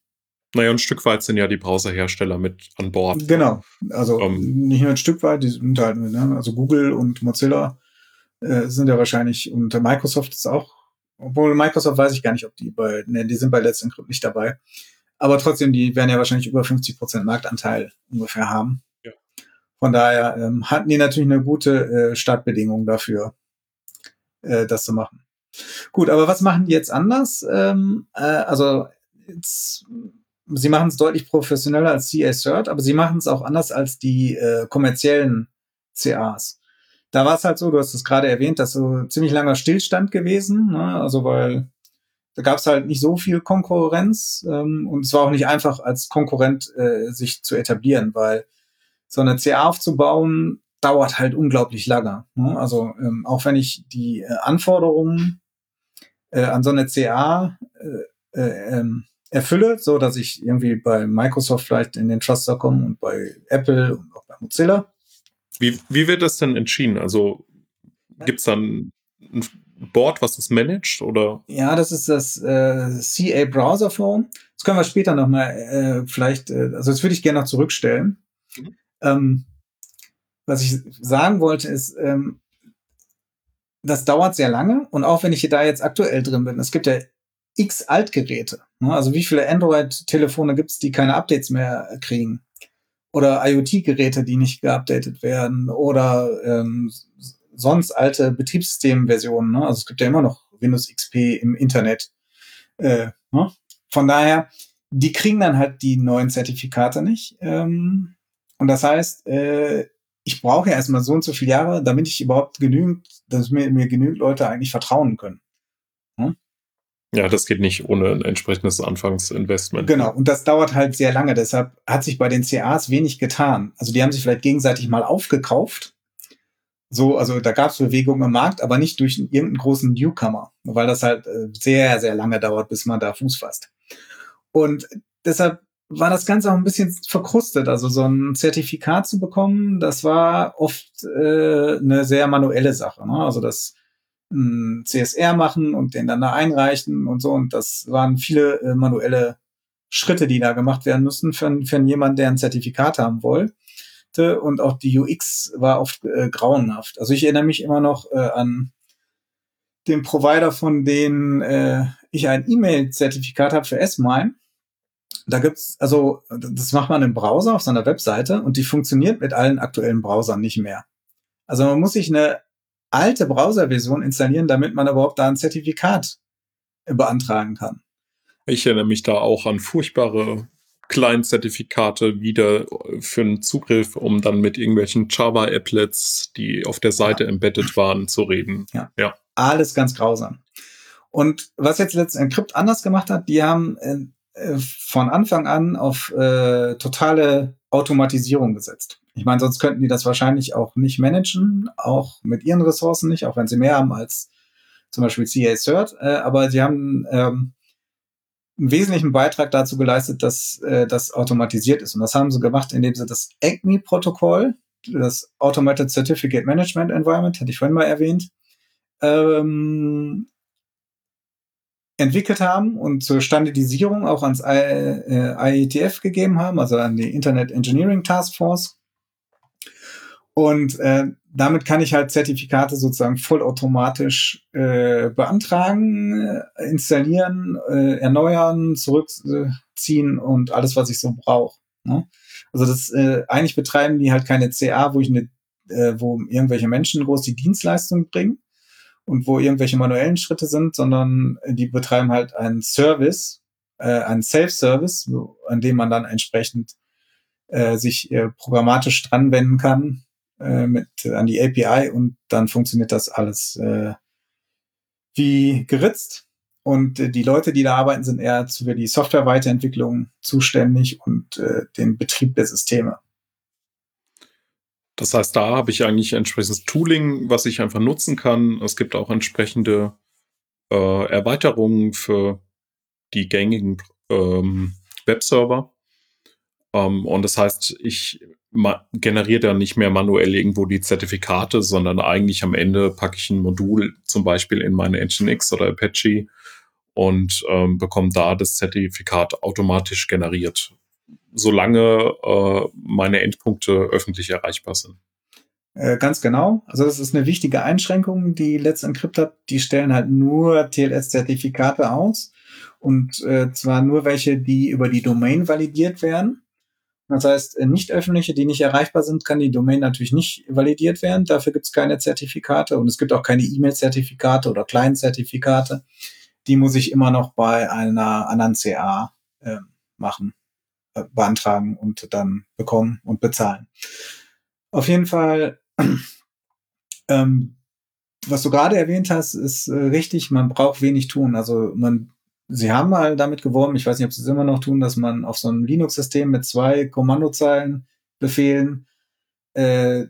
Naja, ein Stück weit sind ja die Browserhersteller mit an Bord. Genau. Also ähm, nicht nur ein Stück weit, die sind halt, ne, also Google und Mozilla äh, sind ja wahrscheinlich, und Microsoft ist auch, obwohl Microsoft weiß ich gar nicht, ob die bei, ne, die sind bei Let's Encrypt nicht dabei. Aber trotzdem, die werden ja wahrscheinlich über 50 Prozent Marktanteil ungefähr haben. Ja. Von daher ähm, hatten die natürlich eine gute äh, Startbedingung dafür, äh, das zu machen. Gut, aber was machen die jetzt anders? Ähm, äh, also jetzt, sie machen es deutlich professioneller als CA Cert, aber sie machen es auch anders als die äh, kommerziellen CAs. Da war es halt so, du hast es gerade erwähnt, dass so ziemlich langer Stillstand gewesen, ne? also weil da gab es halt nicht so viel Konkurrenz ähm, und es war auch nicht einfach als Konkurrent äh, sich zu etablieren, weil so eine CA aufzubauen dauert halt unglaublich lange. Ne? Also ähm, auch wenn ich die äh, Anforderungen äh, an so eine CA äh, äh, ähm, erfülle, so dass ich irgendwie bei Microsoft vielleicht in den Truster komme und bei Apple und auch bei Mozilla. Wie, wie wird das denn entschieden? Also gibt's dann ein Board, was das managt? Oder? Ja, das ist das äh, CA Browser Forum. Das können wir später nochmal äh, vielleicht, äh, also das würde ich gerne noch zurückstellen. Mhm. Ähm, was ich sagen wollte, ist, ähm, das dauert sehr lange und auch wenn ich da jetzt aktuell drin bin, es gibt ja x Altgeräte. Ne? Also wie viele Android-Telefone gibt es, die keine Updates mehr kriegen? Oder IoT-Geräte, die nicht geupdatet werden? Oder ähm, sonst alte Betriebssystemversionen. Ne? Also es gibt ja immer noch Windows XP im Internet. Äh, ne? Von daher, die kriegen dann halt die neuen Zertifikate nicht. Ähm, und das heißt, äh, ich brauche ja erstmal so und so viele Jahre, damit ich überhaupt genügend, dass mir, mir genügend Leute eigentlich vertrauen können. Hm? Ja, das geht nicht ohne ein entsprechendes Anfangsinvestment. Genau, und das dauert halt sehr lange. Deshalb hat sich bei den CAs wenig getan. Also die haben sich vielleicht gegenseitig mal aufgekauft. So, also da gab es Bewegungen im Markt, aber nicht durch irgendeinen großen Newcomer, weil das halt äh, sehr, sehr lange dauert, bis man da Fuß fasst. Und deshalb war das Ganze auch ein bisschen verkrustet. Also so ein Zertifikat zu bekommen, das war oft äh, eine sehr manuelle Sache. Ne? Also das ein CSR machen und den dann da einreichen und so. Und das waren viele äh, manuelle Schritte, die da gemacht werden müssen für, für jemanden, der ein Zertifikat haben wollte. Und auch die UX war oft äh, grauenhaft. Also ich erinnere mich immer noch äh, an den Provider, von denen äh, ich ein E-Mail-Zertifikat habe für S-MIME da gibt's, also das macht man im Browser auf seiner Webseite und die funktioniert mit allen aktuellen Browsern nicht mehr. Also man muss sich eine alte Browserversion installieren, damit man überhaupt da ein Zertifikat beantragen kann. Ich erinnere mich da auch an furchtbare Client-Zertifikate wieder für einen Zugriff, um dann mit irgendwelchen Java-Applets, die auf der Seite ja. embedded waren, zu reden. Ja. ja. Alles ganz grausam. Und was jetzt letztendlich Encrypt anders gemacht hat, die haben äh, äh, von Anfang an auf äh, totale Automatisierung gesetzt. Ich meine, sonst könnten die das wahrscheinlich auch nicht managen, auch mit ihren Ressourcen nicht, auch wenn sie mehr haben als zum Beispiel CA Cert. Äh, aber sie haben ähm, einen wesentlichen Beitrag dazu geleistet, dass äh, das automatisiert ist. Und das haben sie gemacht, indem sie das ACME-Protokoll, das Automated Certificate Management Environment, hatte ich vorhin mal erwähnt, ähm, entwickelt haben und zur Standardisierung auch ans IETF äh, gegeben haben, also an die Internet Engineering Task Force. Und äh, damit kann ich halt Zertifikate sozusagen vollautomatisch äh, beantragen, äh, installieren, äh, erneuern, zurückziehen und alles, was ich so brauche. Ne? Also das äh, eigentlich betreiben die halt keine CA, wo ich eine, äh, wo irgendwelche Menschen groß die Dienstleistung bringen, und wo irgendwelche manuellen Schritte sind, sondern die betreiben halt einen Service, äh, einen Self-Service, an dem man dann entsprechend äh, sich äh, programmatisch dranwenden kann äh, mit an die API und dann funktioniert das alles äh, wie geritzt. Und äh, die Leute, die da arbeiten, sind eher für die Software-Weiterentwicklung zuständig und äh, den Betrieb der Systeme. Das heißt, da habe ich eigentlich entsprechendes Tooling, was ich einfach nutzen kann. Es gibt auch entsprechende äh, Erweiterungen für die gängigen ähm, Webserver. Ähm, und das heißt, ich generiere dann nicht mehr manuell irgendwo die Zertifikate, sondern eigentlich am Ende packe ich ein Modul zum Beispiel in meine Nginx oder Apache und ähm, bekomme da das Zertifikat automatisch generiert solange äh, meine Endpunkte öffentlich erreichbar sind. Äh, ganz genau. Also das ist eine wichtige Einschränkung, die Let's Encrypt hat. Die stellen halt nur TLS-Zertifikate aus und äh, zwar nur welche, die über die Domain validiert werden. Das heißt, äh, nicht öffentliche, die nicht erreichbar sind, kann die Domain natürlich nicht validiert werden. Dafür gibt es keine Zertifikate und es gibt auch keine E-Mail-Zertifikate oder Client-Zertifikate. Die muss ich immer noch bei einer anderen CA äh, machen. Äh, beantragen und dann bekommen und bezahlen. Auf jeden Fall, ähm, was du gerade erwähnt hast, ist äh, richtig, man braucht wenig tun. Also man, sie haben mal damit geworben, ich weiß nicht, ob sie es immer noch tun, dass man auf so einem Linux-System mit zwei Kommandozeilen Befehlen äh,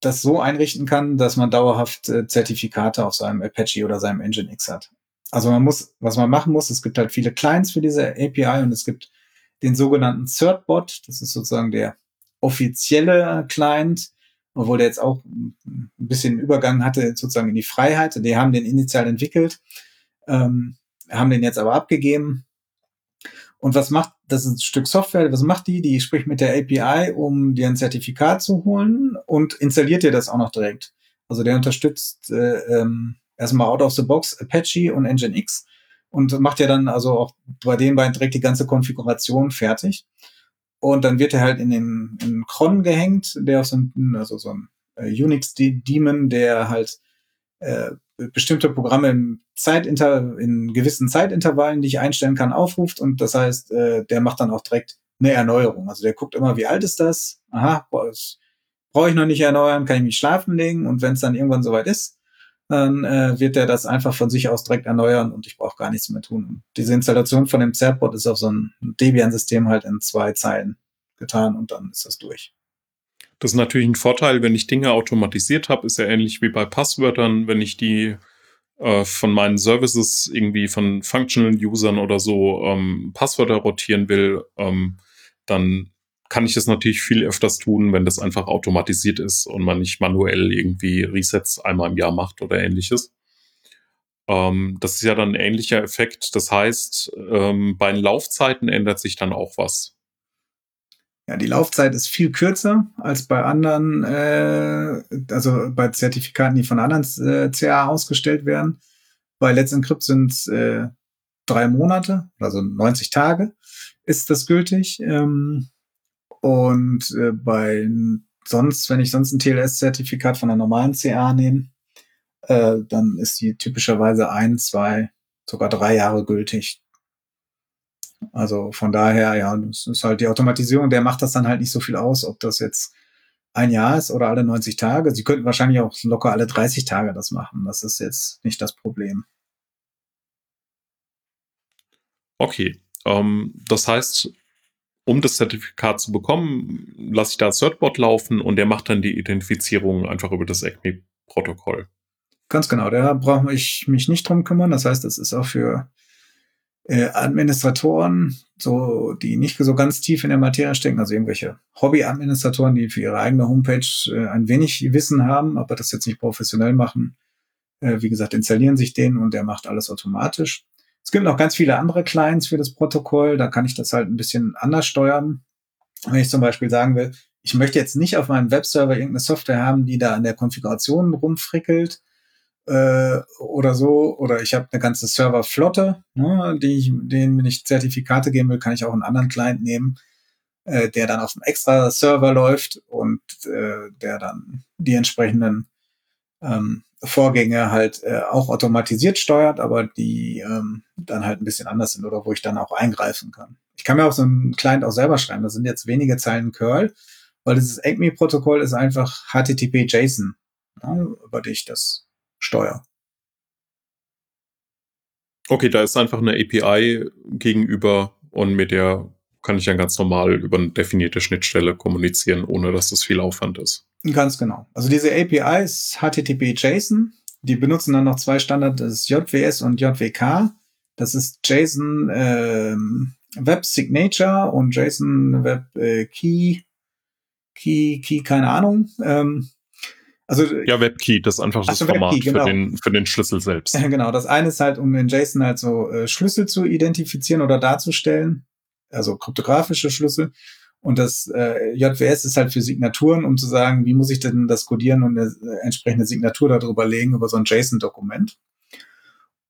das so einrichten kann, dass man dauerhaft äh, Zertifikate auf seinem Apache oder seinem Nginx hat. Also man muss, was man machen muss, es gibt halt viele Clients für diese API und es gibt den sogenannten Certbot. Das ist sozusagen der offizielle Client, obwohl der jetzt auch ein bisschen Übergang hatte sozusagen in die Freiheit. Die haben den initial entwickelt, ähm, haben den jetzt aber abgegeben. Und was macht, das ist ein Stück Software, was macht die? Die spricht mit der API, um dir ein Zertifikat zu holen und installiert dir das auch noch direkt. Also der unterstützt äh, ähm, erstmal out of the box Apache und Nginx und macht ja dann also auch bei den beiden direkt die ganze Konfiguration fertig. Und dann wird er halt in den in Cron gehängt, der auf so ein, also so ein äh, Unix-Daemon, der halt äh, bestimmte Programme im Zeitinter in gewissen Zeitintervallen, die ich einstellen kann, aufruft. Und das heißt, äh, der macht dann auch direkt eine Erneuerung. Also der guckt immer, wie alt ist das? Aha, brauche ich noch nicht erneuern, kann ich mich schlafen legen. Und wenn es dann irgendwann soweit ist, dann äh, wird er das einfach von sich aus direkt erneuern und ich brauche gar nichts mehr tun. diese Installation von dem Zertbot ist auf so ein Debian-System halt in zwei Zeilen getan und dann ist das durch. Das ist natürlich ein Vorteil, wenn ich Dinge automatisiert habe, ist ja ähnlich wie bei Passwörtern, wenn ich die äh, von meinen Services irgendwie von Functional Usern oder so ähm, Passwörter rotieren will, ähm, dann kann ich das natürlich viel öfters tun, wenn das einfach automatisiert ist und man nicht manuell irgendwie Resets einmal im Jahr macht oder ähnliches. Ähm, das ist ja dann ein ähnlicher Effekt. Das heißt, ähm, bei den Laufzeiten ändert sich dann auch was. Ja, die Laufzeit ist viel kürzer als bei anderen, äh, also bei Zertifikaten, die von anderen äh, CA ausgestellt werden. Bei Let's Encrypt sind es äh, drei Monate, also 90 Tage ist das gültig. Ähm, und äh, bei sonst, wenn ich sonst ein TLS-Zertifikat von einer normalen CA nehme, äh, dann ist die typischerweise ein, zwei, sogar drei Jahre gültig. Also von daher, ja, das ist halt die Automatisierung, der macht das dann halt nicht so viel aus, ob das jetzt ein Jahr ist oder alle 90 Tage. Sie könnten wahrscheinlich auch locker alle 30 Tage das machen. Das ist jetzt nicht das Problem. Okay. Ähm, das heißt, um das Zertifikat zu bekommen, lasse ich da Certbot laufen und der macht dann die Identifizierung einfach über das ECMI-Protokoll. Ganz genau, da brauche ich mich nicht drum kümmern. Das heißt, das ist auch für äh, Administratoren, so die nicht so ganz tief in der Materie stecken, also irgendwelche Hobby-Administratoren, die für ihre eigene Homepage äh, ein wenig Wissen haben, aber das jetzt nicht professionell machen. Äh, wie gesagt, installieren sich den und der macht alles automatisch. Es gibt noch ganz viele andere Clients für das Protokoll. Da kann ich das halt ein bisschen anders steuern. Wenn ich zum Beispiel sagen will, ich möchte jetzt nicht auf meinem Webserver irgendeine Software haben, die da an der Konfiguration rumfrickelt äh, oder so. Oder ich habe eine ganze Serverflotte, ne, die ich, denen, ich Zertifikate geben will, kann ich auch einen anderen Client nehmen, äh, der dann auf einem extra Server läuft und äh, der dann die entsprechenden ähm, Vorgänge halt äh, auch automatisiert steuert, aber die ähm, dann halt ein bisschen anders sind oder wo ich dann auch eingreifen kann. Ich kann mir auch so einen Client auch selber schreiben. Das sind jetzt wenige Zeilen Curl, weil dieses ACME-Protokoll ist einfach HTTP-JSON, ja, über die ich das steuere. Okay, da ist einfach eine API gegenüber und mit der kann ich dann ganz normal über eine definierte Schnittstelle kommunizieren, ohne dass das viel Aufwand ist. Ganz genau. Also diese API ist HTTP JSON. Die benutzen dann noch zwei Standards, das ist JWS und JWK. Das ist JSON ähm, Web Signature und JSON Web äh, Key, Key, Key, keine Ahnung. Ähm, also, ja, WebKey, das ist einfach das Format WebKey, genau. für, den, für den Schlüssel selbst. Genau, das eine ist halt, um in JSON halt so äh, Schlüssel zu identifizieren oder darzustellen, also kryptografische Schlüssel. Und das äh, JWS ist halt für Signaturen, um zu sagen, wie muss ich denn das codieren und eine äh, entsprechende Signatur darüber legen, über so ein JSON-Dokument.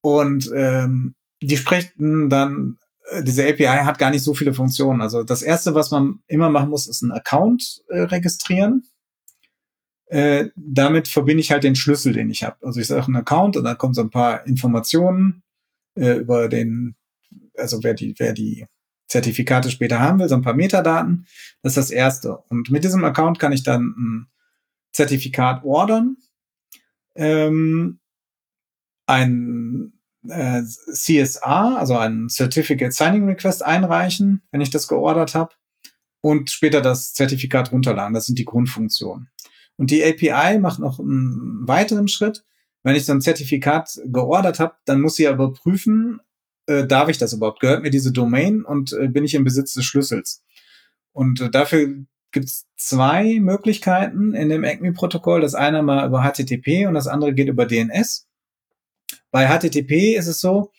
Und ähm, die sprechen dann, äh, diese API hat gar nicht so viele Funktionen. Also das Erste, was man immer machen muss, ist einen Account äh, registrieren. Äh, damit verbinde ich halt den Schlüssel, den ich habe. Also ich sage einen Account und dann kommen so ein paar Informationen äh, über den, also wer die, wer die Zertifikate später haben will, so ein paar Metadaten. Das ist das erste. Und mit diesem Account kann ich dann ein Zertifikat ordern, ähm, ein äh, CSA, also ein Certificate Signing Request einreichen, wenn ich das geordert habe, und später das Zertifikat runterladen. Das sind die Grundfunktionen. Und die API macht noch einen weiteren Schritt. Wenn ich so ein Zertifikat geordert habe, dann muss sie aber prüfen, äh, darf ich das überhaupt? Gehört mir diese Domain und äh, bin ich im Besitz des Schlüssels? Und äh, dafür gibt es zwei Möglichkeiten in dem ACME-Protokoll. Das eine mal über HTTP und das andere geht über DNS. Bei HTTP ist es so,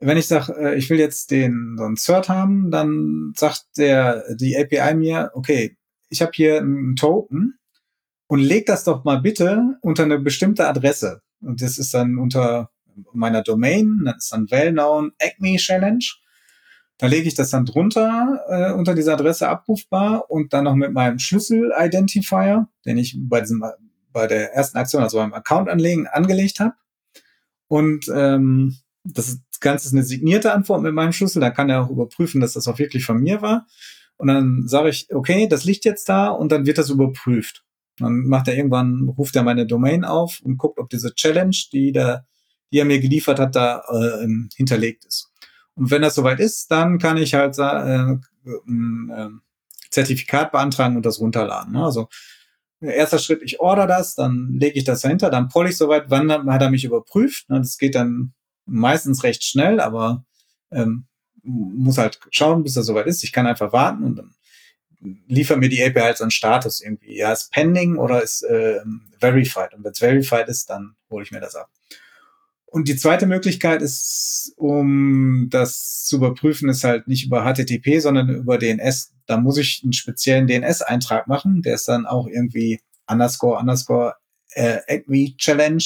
wenn ich sage, äh, ich will jetzt den so einen Cert haben, dann sagt der die API mir, okay, ich habe hier einen Token und leg das doch mal bitte unter eine bestimmte Adresse. Und das ist dann unter meiner Domain, das ist dann well-known Acme Challenge. Da lege ich das dann drunter äh, unter dieser Adresse abrufbar und dann noch mit meinem Schlüssel-Identifier, den ich bei diesem bei der ersten Aktion, also beim Account anlegen, angelegt habe. Und ähm, das Ganze ist eine signierte Antwort mit meinem Schlüssel. Da kann er auch überprüfen, dass das auch wirklich von mir war. Und dann sage ich, okay, das liegt jetzt da und dann wird das überprüft. Dann macht er irgendwann, ruft er meine Domain auf und guckt, ob diese Challenge, die, da, die er mir geliefert hat, da äh, hinterlegt ist. Und wenn das soweit ist, dann kann ich halt äh, ein äh, Zertifikat beantragen und das runterladen. Ne? Also erster Schritt, ich order das, dann lege ich das dahinter, dann poll ich soweit, wann hat er mich überprüft. Ne? Das geht dann meistens recht schnell, aber ähm, muss halt schauen, bis er soweit ist. Ich kann einfach warten und dann liefern mir die API so einen Status irgendwie. Ja, ist pending oder ist äh, verified. Und wenn es verified ist, dann hole ich mir das ab. Und die zweite Möglichkeit ist, um das zu überprüfen, ist halt nicht über HTTP, sondern über DNS. Da muss ich einen speziellen DNS-Eintrag machen. Der ist dann auch irgendwie underscore underscore äh, Acme Challenge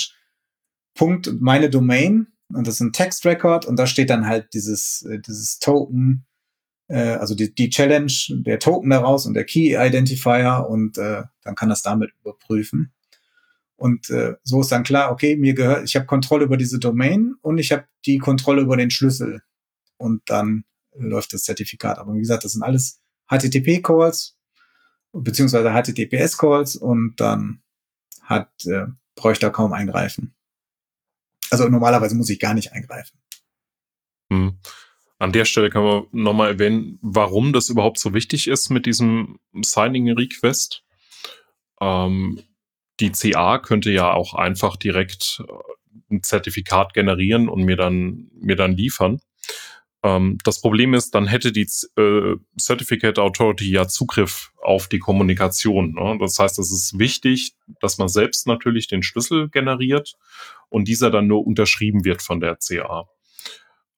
Punkt meine Domain. Und das ist ein Text-Record und da steht dann halt dieses, äh, dieses Token, äh, also die, die Challenge, der Token daraus und der Key-Identifier und äh, dann kann das damit überprüfen. Und äh, so ist dann klar, okay, mir gehört, ich habe Kontrolle über diese Domain und ich habe die Kontrolle über den Schlüssel. Und dann läuft das Zertifikat. Aber wie gesagt, das sind alles HTTP-Calls beziehungsweise HTTPS-Calls und dann hat äh, bräuchte da kaum eingreifen. Also normalerweise muss ich gar nicht eingreifen. Hm. An der Stelle kann man nochmal erwähnen, warum das überhaupt so wichtig ist mit diesem Signing Request. Ähm, die CA könnte ja auch einfach direkt äh, ein Zertifikat generieren und mir dann, mir dann liefern. Ähm, das Problem ist, dann hätte die äh, Certificate Authority ja Zugriff auf die Kommunikation. Ne? Das heißt, es ist wichtig, dass man selbst natürlich den Schlüssel generiert und dieser dann nur unterschrieben wird von der CA.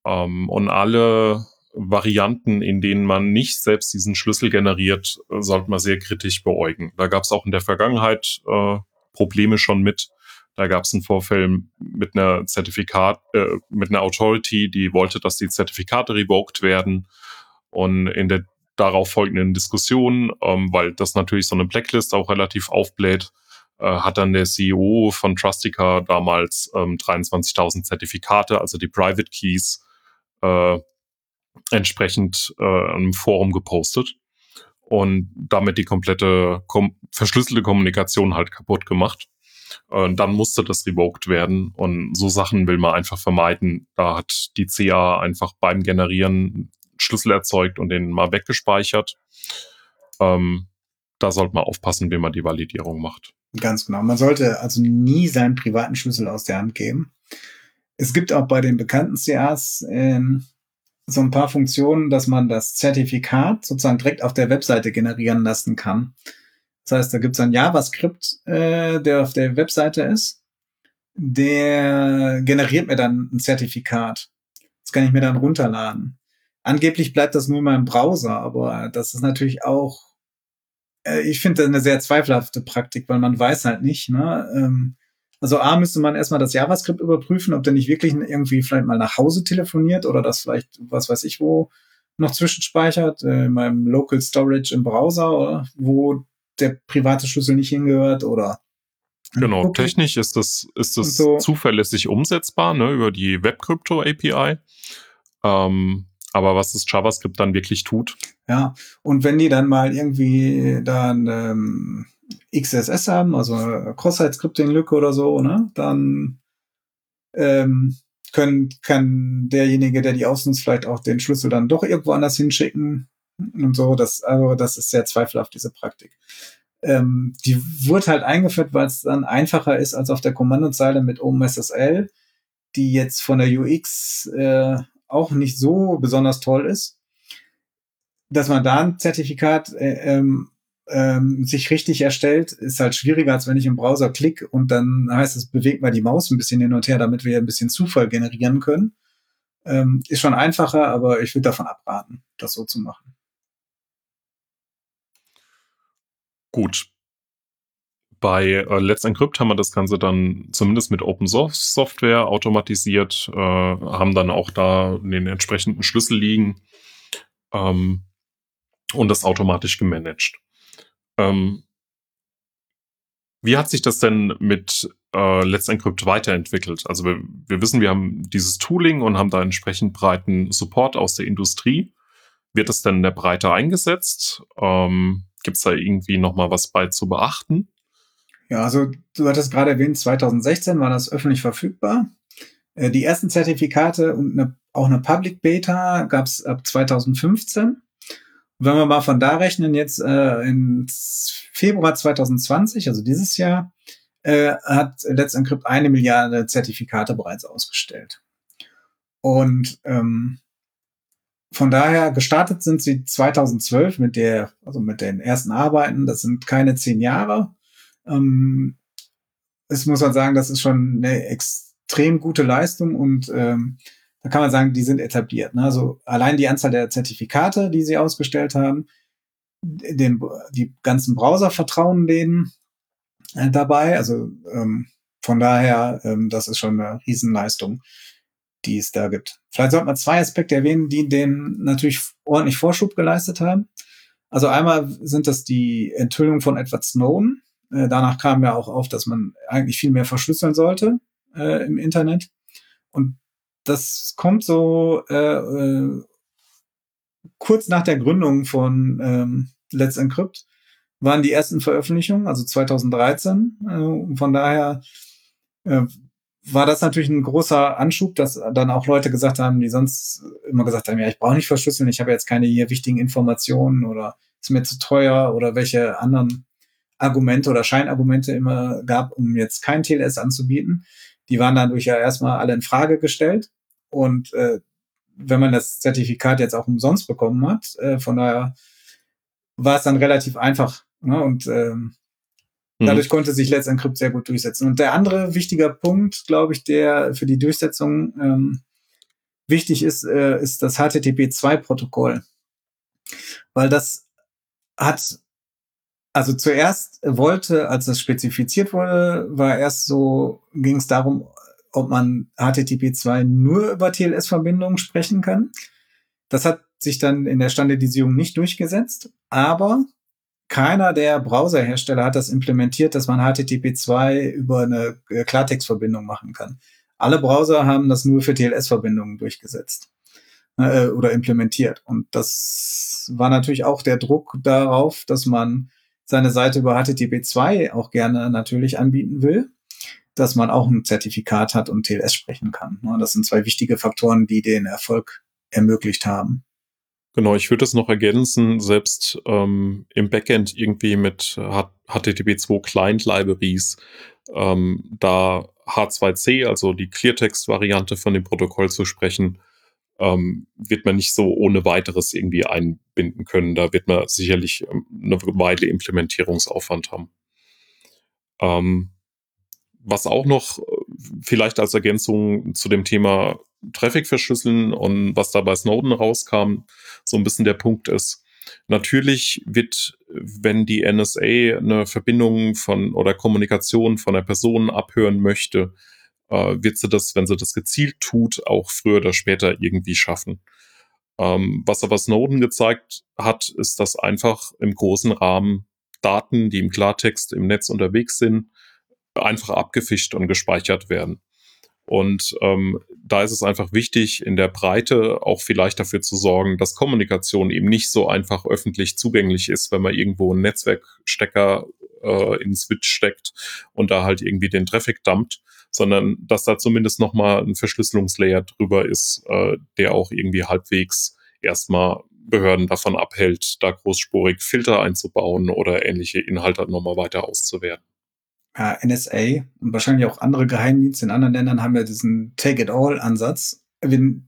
Ähm, und alle Varianten, in denen man nicht selbst diesen Schlüssel generiert, äh, sollte man sehr kritisch beäugen. Da gab es auch in der Vergangenheit äh, Probleme schon mit. Da gab es einen Vorfall mit einer Zertifikat, äh, mit einer Authority, die wollte, dass die Zertifikate revoked werden. Und in der darauf folgenden Diskussion, ähm, weil das natürlich so eine Blacklist auch relativ aufbläht, äh, hat dann der CEO von Trustica damals ähm, 23.000 Zertifikate, also die Private Keys, äh, entsprechend äh, im Forum gepostet und damit die komplette kom verschlüsselte Kommunikation halt kaputt gemacht. Und dann musste das revoked werden und so Sachen will man einfach vermeiden. Da hat die CA einfach beim Generieren Schlüssel erzeugt und den mal weggespeichert. Ähm, da sollte man aufpassen, wie man die Validierung macht. Ganz genau. Man sollte also nie seinen privaten Schlüssel aus der Hand geben. Es gibt auch bei den bekannten CAs ähm, so ein paar Funktionen, dass man das Zertifikat sozusagen direkt auf der Webseite generieren lassen kann. Das heißt, da gibt es ein JavaScript, äh, der auf der Webseite ist. Der generiert mir dann ein Zertifikat. Das kann ich mir dann runterladen. Angeblich bleibt das nur in meinem Browser, aber das ist natürlich auch, äh, ich finde eine sehr zweifelhafte Praktik, weil man weiß halt nicht, ne? Ähm, also A müsste man erstmal das JavaScript überprüfen, ob der nicht wirklich irgendwie vielleicht mal nach Hause telefoniert oder das vielleicht, was weiß ich wo, noch zwischenspeichert, äh, in meinem Local Storage im Browser, oder, wo der private Schlüssel nicht hingehört oder Genau, okay. technisch ist das, ist das so. zuverlässig umsetzbar, ne, über die Webcrypto API. Ähm, aber was das JavaScript dann wirklich tut. Ja, und wenn die dann mal irgendwie dann ähm, XSS haben, also Cross-Site-Scripting-Lücke oder so, ne, dann ähm, können, kann derjenige, der die ausnutzt, vielleicht auch den Schlüssel dann doch irgendwo anders hinschicken und so. Das, also das ist sehr zweifelhaft, diese Praktik. Ähm, die wurde halt eingeführt, weil es dann einfacher ist als auf der Kommandozeile mit OpenSSL, die jetzt von der UX äh, auch nicht so besonders toll ist. Dass man da ein Zertifikat äh, ähm, ähm, sich richtig erstellt, ist halt schwieriger, als wenn ich im Browser klicke und dann heißt es, bewegt mal die Maus ein bisschen hin und her, damit wir ein bisschen Zufall generieren können. Ähm, ist schon einfacher, aber ich würde davon abraten, das so zu machen. Gut. bei äh, Let's Encrypt haben wir das Ganze dann zumindest mit Open Source Software automatisiert, äh, haben dann auch da den entsprechenden Schlüssel liegen ähm, und das automatisch gemanagt. Ähm, wie hat sich das denn mit äh, Let's Encrypt weiterentwickelt? Also wir, wir wissen, wir haben dieses Tooling und haben da entsprechend breiten Support aus der Industrie. Wird das denn in der Breite eingesetzt? Ähm, Gibt es da irgendwie nochmal was bei zu beachten? Ja, also du hattest gerade erwähnt, 2016 war das öffentlich verfügbar. Äh, die ersten Zertifikate und eine, auch eine Public Beta gab es ab 2015. wenn wir mal von da rechnen, jetzt äh, in Februar 2020, also dieses Jahr, äh, hat Let's Encrypt eine Milliarde Zertifikate bereits ausgestellt. Und ähm, von daher gestartet sind sie 2012 mit der, also mit den ersten Arbeiten. Das sind keine zehn Jahre. Ähm, es muss man sagen, das ist schon eine extrem gute Leistung und ähm, da kann man sagen, die sind etabliert. Ne? Also allein die Anzahl der Zertifikate, die sie ausgestellt haben, den, die ganzen Browser vertrauen denen äh, dabei. Also ähm, von daher, ähm, das ist schon eine Riesenleistung die es da gibt. Vielleicht sollte man zwei Aspekte erwähnen, die denen natürlich ordentlich Vorschub geleistet haben. Also einmal sind das die Enthüllungen von Edward Snowden. Äh, danach kam ja auch auf, dass man eigentlich viel mehr verschlüsseln sollte äh, im Internet. Und das kommt so äh, äh, kurz nach der Gründung von ähm, Let's Encrypt waren die ersten Veröffentlichungen, also 2013. Äh, von daher äh, war das natürlich ein großer Anschub, dass dann auch Leute gesagt haben, die sonst immer gesagt haben, ja, ich brauche nicht verschlüsseln, ich habe jetzt keine hier wichtigen Informationen oder ist mir zu teuer oder welche anderen Argumente oder Scheinargumente immer gab, um jetzt kein TLS anzubieten. Die waren dadurch ja erstmal alle in Frage gestellt. Und äh, wenn man das Zertifikat jetzt auch umsonst bekommen hat, äh, von daher war es dann relativ einfach. Ne? Und ähm, Mhm. Dadurch konnte sich Let's Encrypt sehr gut durchsetzen. Und der andere wichtiger Punkt, glaube ich, der für die Durchsetzung ähm, wichtig ist, äh, ist das HTTP2-Protokoll. Weil das hat, also zuerst wollte, als das spezifiziert wurde, war erst so, ging es darum, ob man HTTP2 nur über TLS-Verbindungen sprechen kann. Das hat sich dann in der Standardisierung nicht durchgesetzt, aber keiner der Browserhersteller hat das implementiert, dass man HTTP2 über eine äh, Klartextverbindung machen kann. Alle Browser haben das nur für TLS-Verbindungen durchgesetzt äh, oder implementiert. Und das war natürlich auch der Druck darauf, dass man seine Seite über HTTP2 auch gerne natürlich anbieten will, dass man auch ein Zertifikat hat und TLS sprechen kann. Das sind zwei wichtige Faktoren, die den Erfolg ermöglicht haben. Genau, ich würde es noch ergänzen, selbst ähm, im Backend irgendwie mit HTTP2 Client Libraries, ähm, da H2C, also die Cleartext-Variante von dem Protokoll zu sprechen, ähm, wird man nicht so ohne weiteres irgendwie einbinden können. Da wird man sicherlich ähm, eine Weile Implementierungsaufwand haben. Was auch noch äh, vielleicht als Ergänzung zu dem Thema Traffic verschlüsseln und was da bei Snowden rauskam, so ein bisschen der Punkt ist. Natürlich wird, wenn die NSA eine Verbindung von oder Kommunikation von einer Person abhören möchte, äh, wird sie das, wenn sie das gezielt tut, auch früher oder später irgendwie schaffen. Ähm, was aber Snowden gezeigt hat, ist, dass einfach im großen Rahmen Daten, die im Klartext im Netz unterwegs sind, einfach abgefischt und gespeichert werden. Und ähm, da ist es einfach wichtig, in der Breite auch vielleicht dafür zu sorgen, dass Kommunikation eben nicht so einfach öffentlich zugänglich ist, wenn man irgendwo einen Netzwerkstecker äh, in Switch steckt und da halt irgendwie den Traffic dumpt, sondern dass da zumindest nochmal ein Verschlüsselungslayer drüber ist, äh, der auch irgendwie halbwegs erstmal Behörden davon abhält, da großspurig Filter einzubauen oder ähnliche Inhalte nochmal weiter auszuwerten ja, NSA und wahrscheinlich auch andere Geheimdienste in anderen Ländern haben ja diesen Take-it-all-Ansatz. Wir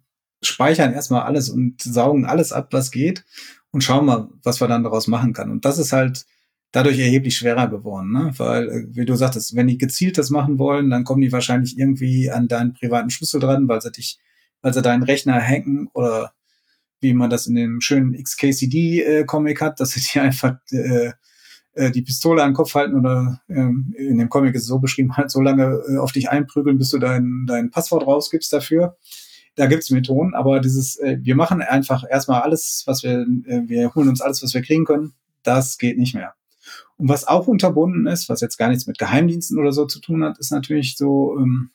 speichern erstmal alles und saugen alles ab, was geht und schauen mal, was wir dann daraus machen können. Und das ist halt dadurch erheblich schwerer geworden, ne? weil, äh, wie du sagtest, wenn die gezielt das machen wollen, dann kommen die wahrscheinlich irgendwie an deinen privaten Schlüssel dran, weil sie dich, weil sie deinen Rechner hacken oder wie man das in dem schönen XKCD-Comic äh, hat, dass sie dir einfach äh, äh, die Pistole an den Kopf halten oder ähm, in dem Comic ist es so beschrieben, halt so lange äh, auf dich einprügeln, bis du dein, dein Passwort rausgibst dafür. Da gibt's Methoden, aber dieses, äh, wir machen einfach erstmal alles, was wir, äh, wir holen uns alles, was wir kriegen können, das geht nicht mehr. Und was auch unterbunden ist, was jetzt gar nichts mit Geheimdiensten oder so zu tun hat, ist natürlich so, ähm,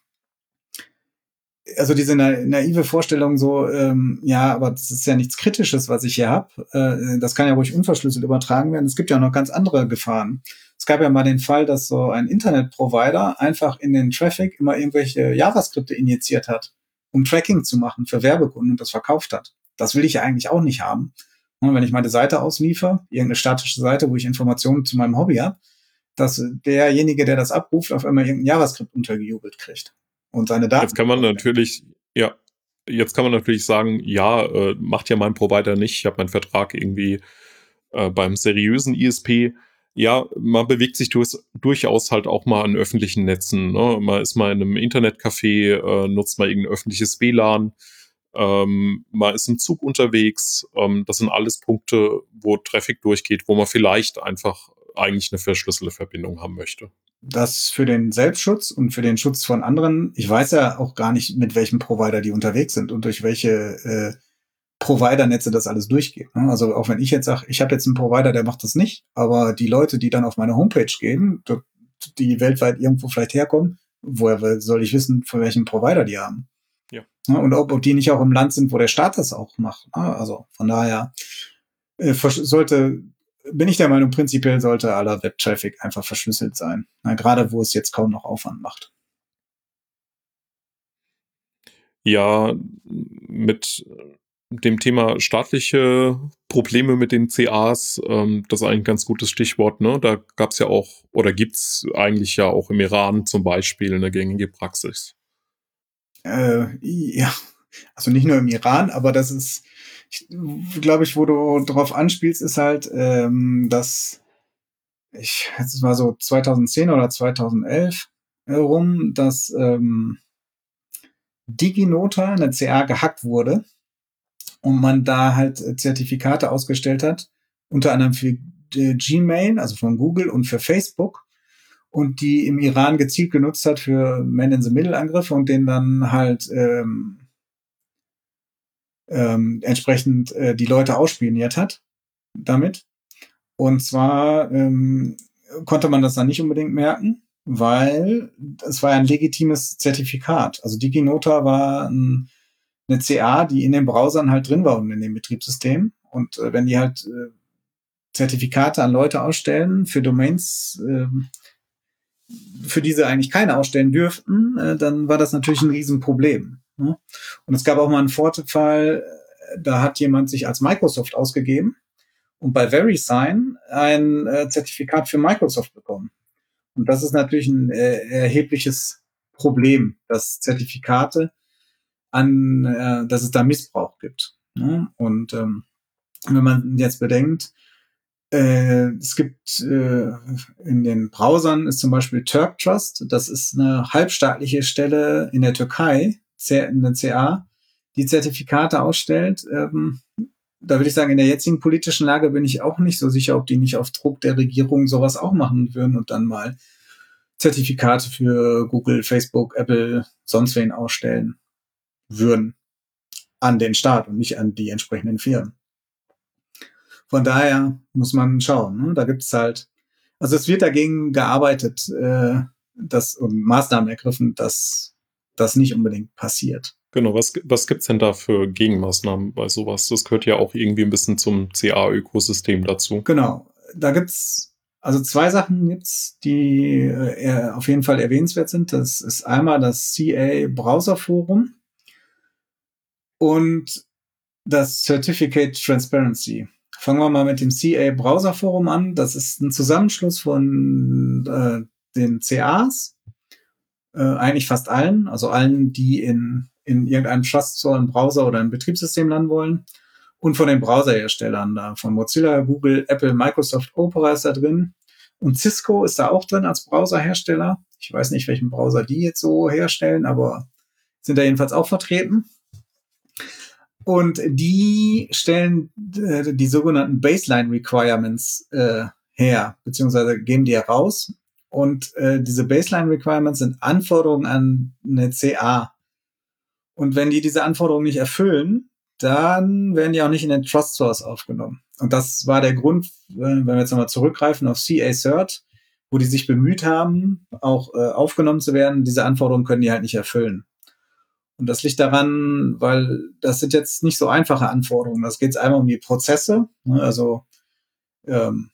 also diese naive Vorstellung so, ähm, ja, aber das ist ja nichts Kritisches, was ich hier habe. Äh, das kann ja ruhig unverschlüsselt übertragen werden. Es gibt ja noch ganz andere Gefahren. Es gab ja mal den Fall, dass so ein Internetprovider einfach in den Traffic immer irgendwelche JavaScripte injiziert hat, um Tracking zu machen für Werbekunden und das verkauft hat. Das will ich ja eigentlich auch nicht haben. Und wenn ich meine Seite ausliefer, irgendeine statische Seite, wo ich Informationen zu meinem Hobby habe, dass derjenige, der das abruft, auf einmal irgendein JavaScript untergejubelt kriegt und seine Daten. Jetzt kann man natürlich, ja, jetzt kann man natürlich sagen, ja, äh, macht ja mein Provider nicht. Ich habe meinen Vertrag irgendwie äh, beim seriösen ISP. Ja, man bewegt sich durch, durchaus halt auch mal an öffentlichen Netzen. Ne? Man ist mal in einem Internetcafé, äh, nutzt mal irgendein öffentliches WLAN, ähm, man ist im Zug unterwegs. Ähm, das sind alles Punkte, wo Traffic durchgeht, wo man vielleicht einfach eigentlich eine verschlüsselte Verbindung haben möchte das für den Selbstschutz und für den Schutz von anderen, ich weiß ja auch gar nicht, mit welchem Provider die unterwegs sind und durch welche äh, Provider-Netze das alles durchgeht. Ne? Also auch wenn ich jetzt sage, ich habe jetzt einen Provider, der macht das nicht, aber die Leute, die dann auf meine Homepage gehen, die weltweit irgendwo vielleicht herkommen, woher soll ich wissen, von welchem Provider die haben? Ja. Ne? Und ob, ob die nicht auch im Land sind, wo der Staat das auch macht. Ne? Also von daher äh, sollte bin ich der Meinung, prinzipiell sollte aller Web-Traffic einfach verschlüsselt sein. Na, gerade wo es jetzt kaum noch Aufwand macht. Ja, mit dem Thema staatliche Probleme mit den CAs, ähm, das ist eigentlich ein ganz gutes Stichwort. Ne? Da gab es ja auch, oder gibt es eigentlich ja auch im Iran zum Beispiel eine gängige Praxis. Äh, ja, also nicht nur im Iran, aber das ist ich glaube ich, wo du drauf anspielst, ist halt, ähm, dass ich, es war so 2010 oder 2011 rum, dass ähm, DigiNota, eine CA, gehackt wurde und man da halt Zertifikate ausgestellt hat, unter anderem für Gmail, also von Google und für Facebook und die im Iran gezielt genutzt hat für Man-in-the-Middle-Angriffe und den dann halt ähm, ähm, entsprechend äh, die Leute ausspioniert hat damit. Und zwar ähm, konnte man das dann nicht unbedingt merken, weil es war ein legitimes Zertifikat. Also DigiNota war ein, eine CA, die in den Browsern halt drin war und in dem Betriebssystem. Und äh, wenn die halt äh, Zertifikate an Leute ausstellen für Domains, äh, für diese eigentlich keine ausstellen dürften, äh, dann war das natürlich ein Riesenproblem. Ne? Und es gab auch mal einen Vorfall, da hat jemand sich als Microsoft ausgegeben und bei VeriSign ein äh, Zertifikat für Microsoft bekommen. Und das ist natürlich ein äh, erhebliches Problem, dass Zertifikate an, äh, dass es da Missbrauch gibt. Ne? Und ähm, wenn man jetzt bedenkt, äh, es gibt äh, in den Browsern ist zum Beispiel Turk Trust, das ist eine halbstaatliche Stelle in der Türkei, eine CA, die Zertifikate ausstellt. Ähm, da würde ich sagen, in der jetzigen politischen Lage bin ich auch nicht so sicher, ob die nicht auf Druck der Regierung sowas auch machen würden und dann mal Zertifikate für Google, Facebook, Apple, sonst wen ausstellen würden an den Staat und nicht an die entsprechenden Firmen. Von daher muss man schauen. Ne? Da gibt es halt, also es wird dagegen gearbeitet äh, das, und Maßnahmen ergriffen, dass das nicht unbedingt passiert. Genau, was, was gibt es denn da für Gegenmaßnahmen bei sowas? Das gehört ja auch irgendwie ein bisschen zum CA-Ökosystem dazu. Genau, da gibt es also zwei Sachen gibt's, die äh, auf jeden Fall erwähnenswert sind. Das ist einmal das CA Browser Forum und das Certificate Transparency. Fangen wir mal mit dem CA Browser Forum an. Das ist ein Zusammenschluss von äh, den CAs äh, eigentlich fast allen, also allen, die in, in irgendeinem Trust-Store, im Browser oder im Betriebssystem landen wollen. Und von den Browserherstellern da, von Mozilla, Google, Apple, Microsoft, Opera ist da drin. Und Cisco ist da auch drin als Browserhersteller. Ich weiß nicht, welchen Browser die jetzt so herstellen, aber sind da jedenfalls auch vertreten. Und die stellen äh, die sogenannten Baseline Requirements äh, her, beziehungsweise geben die heraus. Und äh, diese Baseline Requirements sind Anforderungen an eine CA. Und wenn die diese Anforderungen nicht erfüllen, dann werden die auch nicht in den Trust Source aufgenommen. Und das war der Grund, äh, wenn wir jetzt nochmal zurückgreifen auf CA Cert, wo die sich bemüht haben, auch äh, aufgenommen zu werden. Diese Anforderungen können die halt nicht erfüllen. Und das liegt daran, weil das sind jetzt nicht so einfache Anforderungen. Das geht einmal um die Prozesse. Ne? Also, ähm,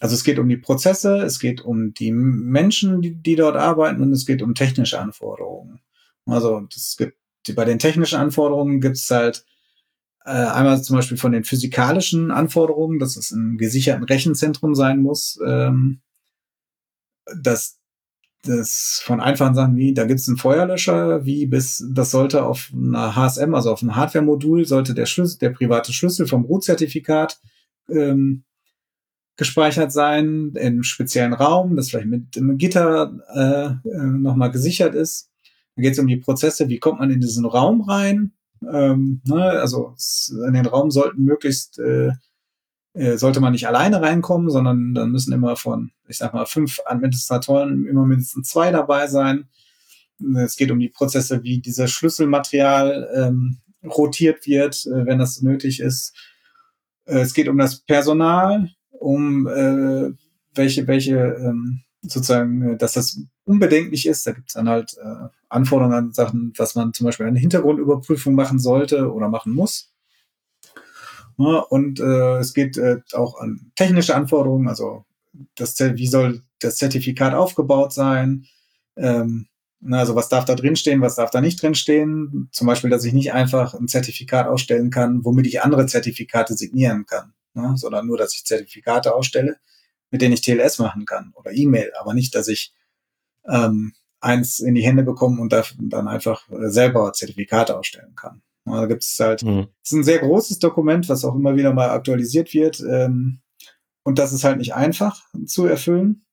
also es geht um die Prozesse, es geht um die Menschen, die, die dort arbeiten und es geht um technische Anforderungen. Also das gibt, bei den technischen Anforderungen gibt es halt äh, einmal zum Beispiel von den physikalischen Anforderungen, dass es ein gesicherten Rechenzentrum sein muss, ähm, dass das von einfachen Sachen wie, da gibt es einen Feuerlöscher, wie bis, das sollte auf einer HSM, also auf einem Hardware-Modul, sollte der Schlüssel, der private Schlüssel vom Root-Zertifikat ähm, gespeichert sein, in speziellen Raum, das vielleicht mit einem Gitter äh, äh, nochmal gesichert ist. Da geht es um die Prozesse, wie kommt man in diesen Raum rein, ähm, ne, also in den Raum sollten möglichst äh, äh, sollte man nicht alleine reinkommen, sondern dann müssen immer von, ich sag mal, fünf Administratoren immer mindestens zwei dabei sein. Es geht um die Prozesse, wie dieses Schlüsselmaterial ähm, rotiert wird, äh, wenn das nötig ist. Äh, es geht um das Personal, um äh, welche, welche ähm, sozusagen, äh, dass das unbedenklich ist. Da gibt es dann halt äh, Anforderungen an Sachen, was man zum Beispiel eine Hintergrundüberprüfung machen sollte oder machen muss. Ja, und äh, es geht äh, auch an technische Anforderungen, also das, wie soll das Zertifikat aufgebaut sein? Ähm, also was darf da drinstehen, was darf da nicht drinstehen? Zum Beispiel, dass ich nicht einfach ein Zertifikat ausstellen kann, womit ich andere Zertifikate signieren kann, ne? sondern nur, dass ich Zertifikate ausstelle, mit denen ich TLS machen kann oder E-Mail, aber nicht, dass ich ähm, eins in die Hände bekomme und dann einfach äh, selber Zertifikate ausstellen kann. Da gibt es halt, mhm. es ist ein sehr großes Dokument, was auch immer wieder mal aktualisiert wird. Ähm, und das ist halt nicht einfach zu erfüllen.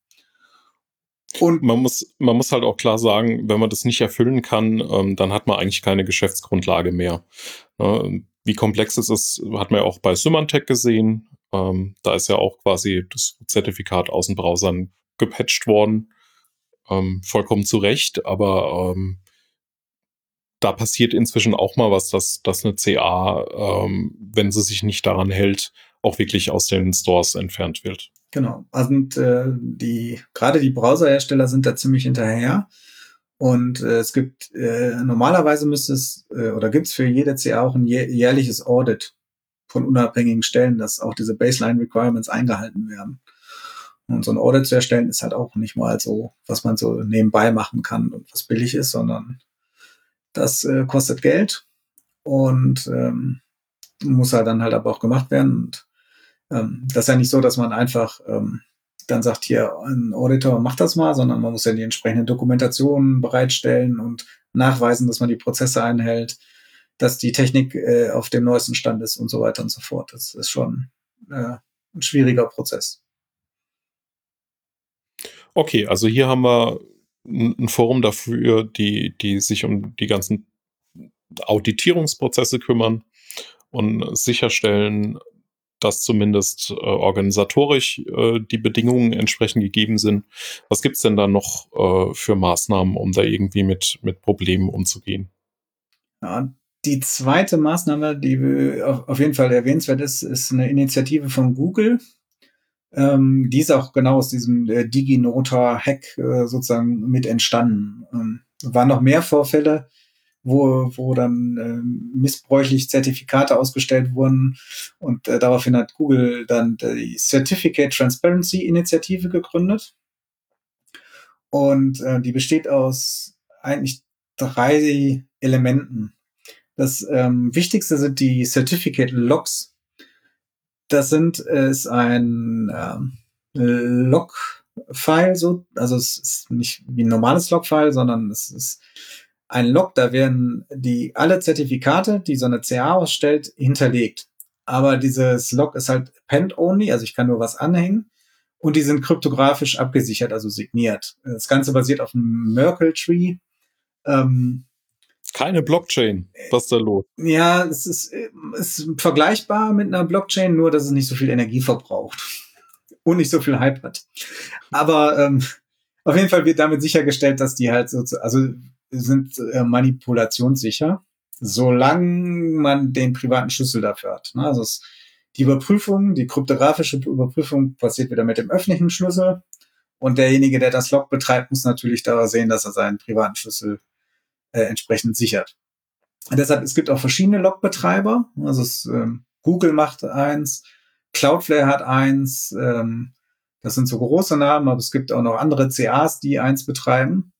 Und man muss, man muss halt auch klar sagen, wenn man das nicht erfüllen kann, ähm, dann hat man eigentlich keine Geschäftsgrundlage mehr. Ne? Wie komplex es ist, hat man ja auch bei Symantec gesehen. Ähm, da ist ja auch quasi das Zertifikat aus den Browsern gepatcht worden. Ähm, vollkommen zu Recht, aber ähm, da passiert inzwischen auch mal was, dass, dass eine CA, ähm, wenn sie sich nicht daran hält, auch wirklich aus den Stores entfernt wird. Genau. Also äh, die, gerade die Browserhersteller sind da ziemlich hinterher. Und äh, es gibt, äh, normalerweise müsste es, äh, oder gibt es für jede CA auch ein jährliches Audit von unabhängigen Stellen, dass auch diese Baseline Requirements eingehalten werden. Und so ein Audit zu erstellen ist halt auch nicht mal so, was man so nebenbei machen kann und was billig ist, sondern das äh, kostet Geld und ähm, muss halt dann halt aber auch gemacht werden. Und ähm, das ist ja nicht so, dass man einfach ähm, dann sagt, hier, ein Auditor macht das mal, sondern man muss ja die entsprechenden Dokumentationen bereitstellen und nachweisen, dass man die Prozesse einhält, dass die Technik äh, auf dem neuesten Stand ist und so weiter und so fort. Das ist schon äh, ein schwieriger Prozess. Okay, also hier haben wir ein Forum dafür, die, die sich um die ganzen Auditierungsprozesse kümmern und sicherstellen, dass zumindest äh, organisatorisch äh, die Bedingungen entsprechend gegeben sind. Was gibt's denn da noch äh, für Maßnahmen, um da irgendwie mit, mit Problemen umzugehen? Ja, die zweite Maßnahme, die auf, auf jeden Fall erwähnenswert ist, ist eine Initiative von Google, ähm, die ist auch genau aus diesem äh, DigiNota-Hack äh, sozusagen mit entstanden. Ähm, waren noch mehr Vorfälle, wo, wo dann äh, missbräuchlich Zertifikate ausgestellt wurden. Und äh, daraufhin hat Google dann die Certificate Transparency Initiative gegründet. Und äh, die besteht aus eigentlich drei Elementen. Das ähm, wichtigste sind die Certificate Logs, das sind, ist ein ähm, Log-File, so, also es ist nicht wie ein normales Log-File, sondern es ist ein Log, da werden die alle Zertifikate, die so eine CA ausstellt, hinterlegt. Aber dieses Log ist halt Append-only, also ich kann nur was anhängen. Und die sind kryptografisch abgesichert, also signiert. Das Ganze basiert auf einem Merkle-Tree. Ähm, keine Blockchain. Was ist da los? Ja, es ist, ist vergleichbar mit einer Blockchain, nur dass es nicht so viel Energie verbraucht. und nicht so viel Hype hat. Aber ähm, auf jeden Fall wird damit sichergestellt, dass die halt so, also sind äh, manipulationssicher, solange man den privaten Schlüssel dafür hat. Ne? Also es, die Überprüfung, die kryptografische Überprüfung passiert wieder mit dem öffentlichen Schlüssel. Und derjenige, der das Log betreibt, muss natürlich da sehen, dass er seinen privaten Schlüssel äh, entsprechend sichert. Und deshalb, es gibt auch verschiedene Log-Betreiber. Also es, ähm, Google macht eins, Cloudflare hat eins, ähm, das sind so große Namen, aber es gibt auch noch andere CAs, die eins betreiben.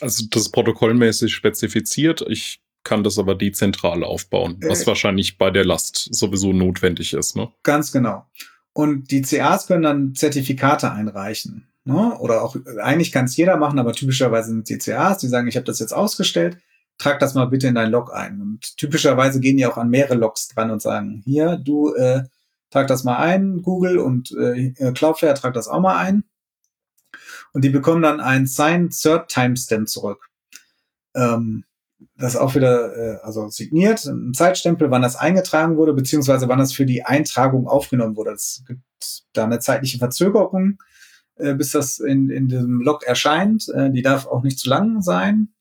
Also das ist protokollmäßig spezifiziert. Ich kann das aber dezentral aufbauen, was äh, wahrscheinlich bei der Last sowieso notwendig ist. Ne? Ganz genau. Und die CAs können dann Zertifikate einreichen. Ne? Oder auch, eigentlich kann es jeder machen, aber typischerweise sind die CAs, die sagen, ich habe das jetzt ausgestellt, trag das mal bitte in dein Log ein. Und typischerweise gehen die auch an mehrere Logs dran und sagen, hier, du äh, trag das mal ein, Google und äh, Cloudflare trag das auch mal ein. Und die bekommen dann ein Sign Third Timestamp zurück. Ähm, das auch wieder, äh, also signiert, ein Zeitstempel, wann das eingetragen wurde, beziehungsweise wann das für die Eintragung aufgenommen wurde. Es gibt da eine zeitliche Verzögerung, äh, bis das in, in diesem Log erscheint. Äh, die darf auch nicht zu lang sein,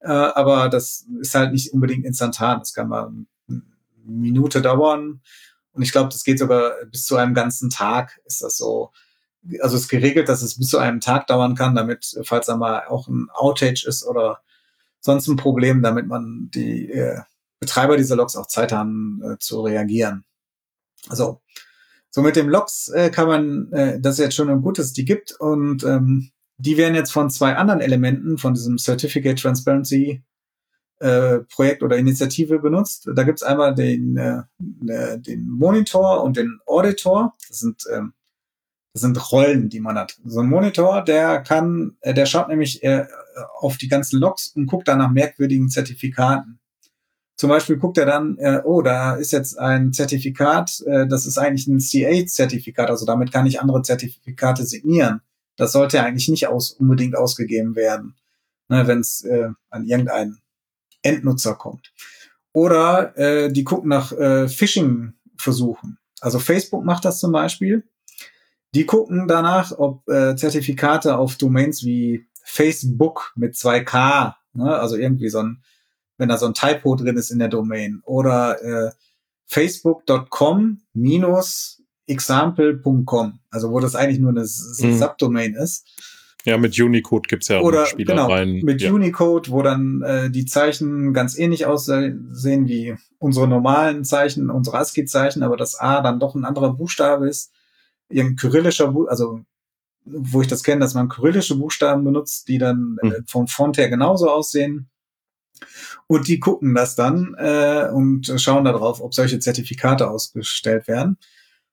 äh, aber das ist halt nicht unbedingt instantan. Das kann mal eine Minute dauern. Und ich glaube, das geht sogar bis zu einem ganzen Tag, ist das so. Also es ist geregelt, dass es bis zu einem Tag dauern kann, damit, falls da mal auch ein Outage ist oder sonst ein Problem, damit man die äh, Betreiber dieser Logs auch Zeit haben äh, zu reagieren. Also so mit dem Logs äh, kann man, äh, das ist jetzt schon ein gutes, die gibt und ähm, die werden jetzt von zwei anderen Elementen von diesem Certificate Transparency äh, Projekt oder Initiative benutzt. Da gibt's einmal den, äh den Monitor und den Auditor. Das sind ähm, das sind Rollen, die man hat. So ein Monitor, der kann, äh, der schaut nämlich äh, auf die ganzen Logs und guckt dann nach merkwürdigen Zertifikaten. Zum Beispiel guckt er dann, äh, oh, da ist jetzt ein Zertifikat, äh, das ist eigentlich ein CA-Zertifikat, also damit kann ich andere Zertifikate signieren. Das sollte eigentlich nicht aus, unbedingt ausgegeben werden, ne, wenn es äh, an irgendeinen Endnutzer kommt. Oder äh, die gucken nach äh, Phishing-Versuchen. Also Facebook macht das zum Beispiel die gucken danach, ob äh, Zertifikate auf Domains wie Facebook mit 2K, ne, also irgendwie so ein, wenn da so ein Typo drin ist in der Domain, oder äh, facebook.com minus example.com, also wo das eigentlich nur eine mhm. Subdomain ist. Ja, mit Unicode gibt's ja auch Oder, Spielereien. Genau, mit ja. Unicode, wo dann äh, die Zeichen ganz ähnlich aussehen wie unsere normalen Zeichen, unsere ASCII-Zeichen, aber das A dann doch ein anderer Buchstabe ist irgendein kyrillischer, also wo ich das kenne, dass man kyrillische Buchstaben benutzt, die dann äh, hm. vom Font her genauso aussehen. Und die gucken das dann äh, und schauen darauf, ob solche Zertifikate ausgestellt werden.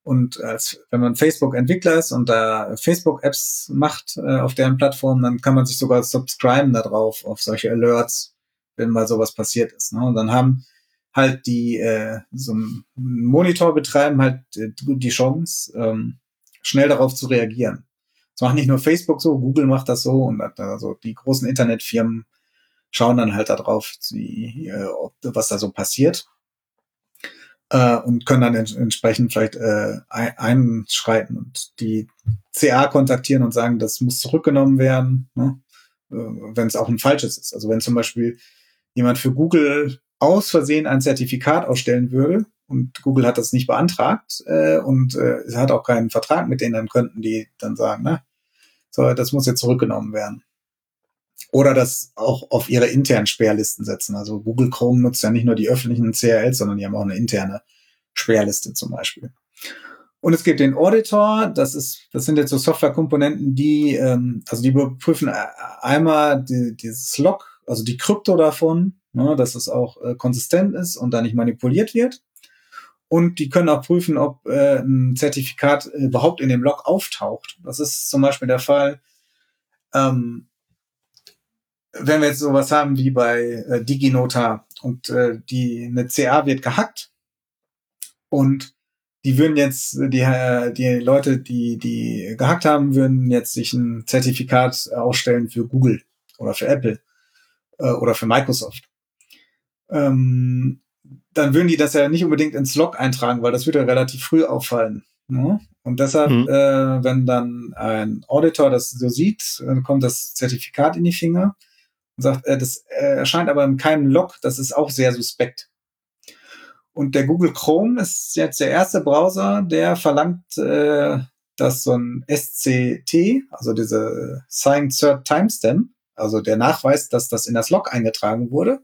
Und als wenn man Facebook-Entwickler ist und da Facebook-Apps macht äh, auf deren Plattform, dann kann man sich sogar subscriben darauf, auf solche Alerts, wenn mal sowas passiert ist. Ne? Und dann haben halt die äh, so einen Monitor betreiben halt äh, die Chance, ähm, schnell darauf zu reagieren. Das macht nicht nur Facebook so, Google macht das so und also die großen Internetfirmen schauen dann halt darauf, äh, was da so passiert äh, und können dann ents entsprechend vielleicht äh, einschreiten und die CA kontaktieren und sagen, das muss zurückgenommen werden, ne? äh, wenn es auch ein falsches ist. Also wenn zum Beispiel jemand für Google aus Versehen ein Zertifikat ausstellen würde, und Google hat das nicht beantragt äh, und äh, es hat auch keinen Vertrag mit denen, dann könnten die dann sagen, ne, so, das muss jetzt zurückgenommen werden. Oder das auch auf ihre internen Sperrlisten setzen. Also Google Chrome nutzt ja nicht nur die öffentlichen CRLs, sondern die haben auch eine interne Sperrliste zum Beispiel. Und es gibt den Auditor, das ist, das sind jetzt so Softwarekomponenten, die, ähm, also die überprüfen einmal die, dieses Log, also die Krypto davon, ne, dass es auch äh, konsistent ist und da nicht manipuliert wird und die können auch prüfen, ob äh, ein Zertifikat überhaupt in dem Log auftaucht. Das ist zum Beispiel der Fall, ähm, wenn wir jetzt sowas haben wie bei äh, DigiNota und äh, die eine CA wird gehackt und die würden jetzt, die, äh, die Leute, die die gehackt haben, würden jetzt sich ein Zertifikat ausstellen für Google oder für Apple äh, oder für Microsoft. Ähm, dann würden die das ja nicht unbedingt ins Log eintragen, weil das würde ja relativ früh auffallen. Ne? Und deshalb, mhm. äh, wenn dann ein Auditor das so sieht, dann kommt das Zertifikat in die Finger und sagt, äh, das äh, erscheint aber in keinem Log, das ist auch sehr suspekt. Und der Google Chrome ist jetzt der erste Browser, der verlangt, äh, dass so ein SCT, also diese Signed Cert Timestamp, also der Nachweis, dass das in das Log eingetragen wurde,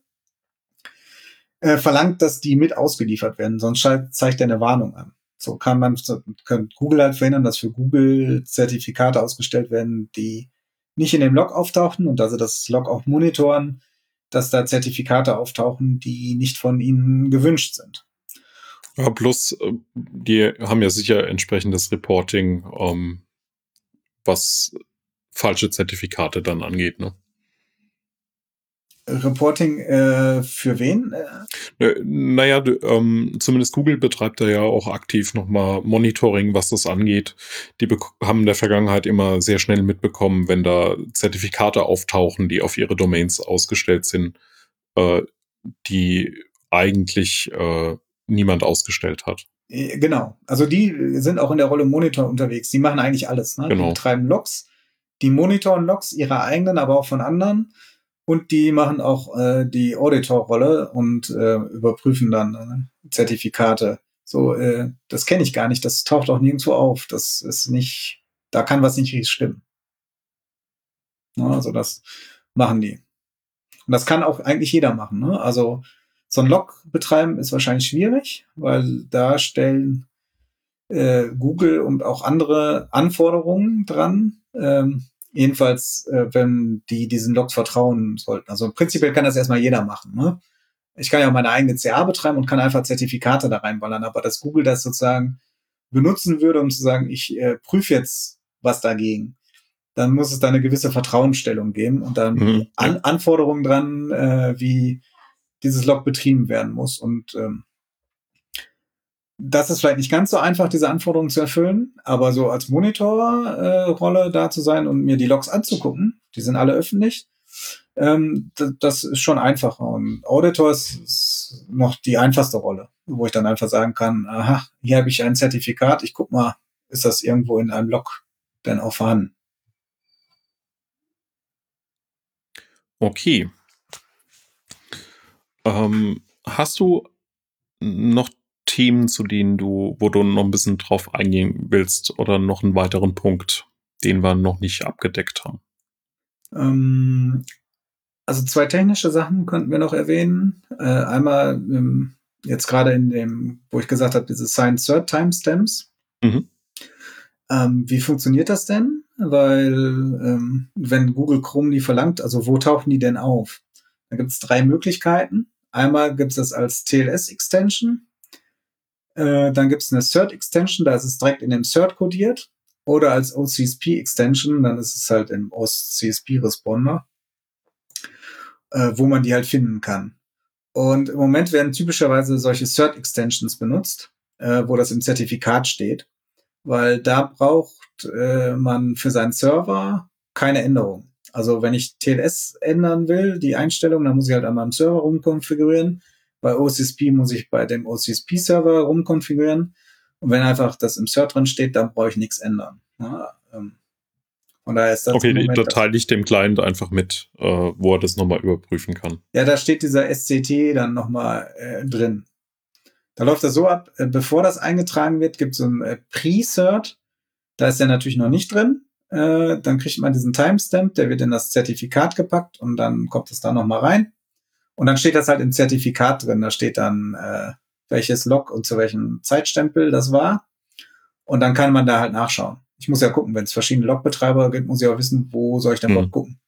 äh, verlangt, dass die mit ausgeliefert werden, sonst zeigt er eine Warnung an. So kann man, kann Google halt verhindern, dass für Google Zertifikate ausgestellt werden, die nicht in dem Log auftauchen und also das Log auch monitoren, dass da Zertifikate auftauchen, die nicht von ihnen gewünscht sind. Ja, plus, äh, die haben ja sicher entsprechendes Reporting, ähm, was falsche Zertifikate dann angeht, ne? Reporting äh, für wen? Äh, naja, ähm, zumindest Google betreibt da ja auch aktiv nochmal Monitoring, was das angeht. Die haben in der Vergangenheit immer sehr schnell mitbekommen, wenn da Zertifikate auftauchen, die auf ihre Domains ausgestellt sind, äh, die eigentlich äh, niemand ausgestellt hat. Äh, genau. Also die sind auch in der Rolle Monitor unterwegs. Die machen eigentlich alles. Ne? Genau. Die betreiben Logs, die monitoren Logs, ihre eigenen, aber auch von anderen und die machen auch äh, die Auditor-Rolle und äh, überprüfen dann äh, Zertifikate. So, äh, das kenne ich gar nicht, das taucht auch nirgendwo auf. Das ist nicht, da kann was nicht richtig stimmen. Ja, also das machen die. Und das kann auch eigentlich jeder machen. Ne? Also so ein Log betreiben ist wahrscheinlich schwierig, weil da stellen äh, Google und auch andere Anforderungen dran. Ähm, Jedenfalls, äh, wenn die diesen Logs vertrauen sollten. Also prinzipiell kann das erstmal jeder machen. Ne? Ich kann ja auch meine eigene CA betreiben und kann einfach Zertifikate da reinballern, aber dass Google das sozusagen benutzen würde, um zu sagen, ich äh, prüfe jetzt was dagegen, dann muss es da eine gewisse Vertrauensstellung geben und dann mhm. An Anforderungen dran, äh, wie dieses Log betrieben werden muss. Und ähm, das ist vielleicht nicht ganz so einfach, diese Anforderungen zu erfüllen, aber so als Monitorrolle äh, da zu sein und mir die Logs anzugucken, die sind alle öffentlich, ähm, das ist schon einfacher. Und Auditor ist noch die einfachste Rolle, wo ich dann einfach sagen kann, aha, hier habe ich ein Zertifikat, ich guck mal, ist das irgendwo in einem Log denn auch vorhanden? Okay. Ähm, hast du noch Themen, zu denen du, wo du noch ein bisschen drauf eingehen willst oder noch einen weiteren Punkt, den wir noch nicht abgedeckt haben? Ähm, also zwei technische Sachen könnten wir noch erwähnen. Äh, einmal ähm, jetzt gerade in dem, wo ich gesagt habe, diese Science Third Timestamps. Mhm. Ähm, wie funktioniert das denn? Weil ähm, wenn Google Chrome die verlangt, also wo tauchen die denn auf? Da gibt es drei Möglichkeiten. Einmal gibt es das als TLS-Extension. Äh, dann gibt es eine Cert-Extension, da ist es direkt in dem Cert kodiert. Oder als OCSP-Extension, dann ist es halt im OCSP-Responder, äh, wo man die halt finden kann. Und im Moment werden typischerweise solche Cert-Extensions benutzt, äh, wo das im Zertifikat steht, weil da braucht äh, man für seinen Server keine Änderung. Also wenn ich TLS ändern will, die Einstellung, dann muss ich halt an meinem Server rumkonfigurieren. Bei OCSP muss ich bei dem OCSP-Server rumkonfigurieren. Und wenn einfach das im Cert drin steht, dann brauche ich nichts ändern. Ja, ähm, von daher ist das. Okay, die Datei liegt dem Client einfach mit, äh, wo er das nochmal überprüfen kann. Ja, da steht dieser SCT dann nochmal äh, drin. Da läuft das so ab, äh, bevor das eingetragen wird, gibt es so ein äh, Pre-Cert. Da ist er natürlich noch nicht drin. Äh, dann kriegt man diesen Timestamp, der wird in das Zertifikat gepackt und dann kommt es da nochmal rein. Und dann steht das halt im Zertifikat drin. Da steht dann, äh, welches Log und zu welchem Zeitstempel das war. Und dann kann man da halt nachschauen. Ich muss ja gucken, wenn es verschiedene Logbetreiber gibt, muss ich auch wissen, wo soll ich denn mhm. gucken.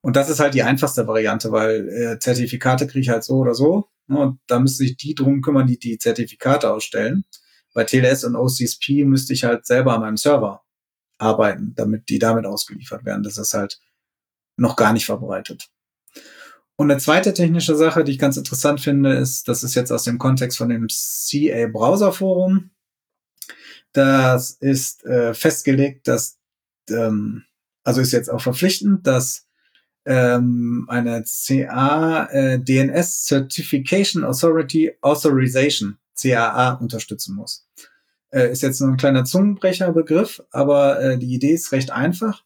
Und das ist halt die einfachste Variante, weil äh, Zertifikate kriege ich halt so oder so. Ne, und da müsste sich die drum kümmern, die die Zertifikate ausstellen. Bei TLS und OCSP müsste ich halt selber an meinem Server arbeiten, damit die damit ausgeliefert werden. Das ist halt noch gar nicht verbreitet. Und eine zweite technische Sache, die ich ganz interessant finde, ist, das ist jetzt aus dem Kontext von dem CA Browser Forum. Das ist äh, festgelegt, dass, ähm, also ist jetzt auch verpflichtend, dass ähm, eine CA äh, DNS Certification Authority Authorization CAA unterstützen muss. Äh, ist jetzt nur ein kleiner Zungenbrecherbegriff, aber äh, die Idee ist recht einfach.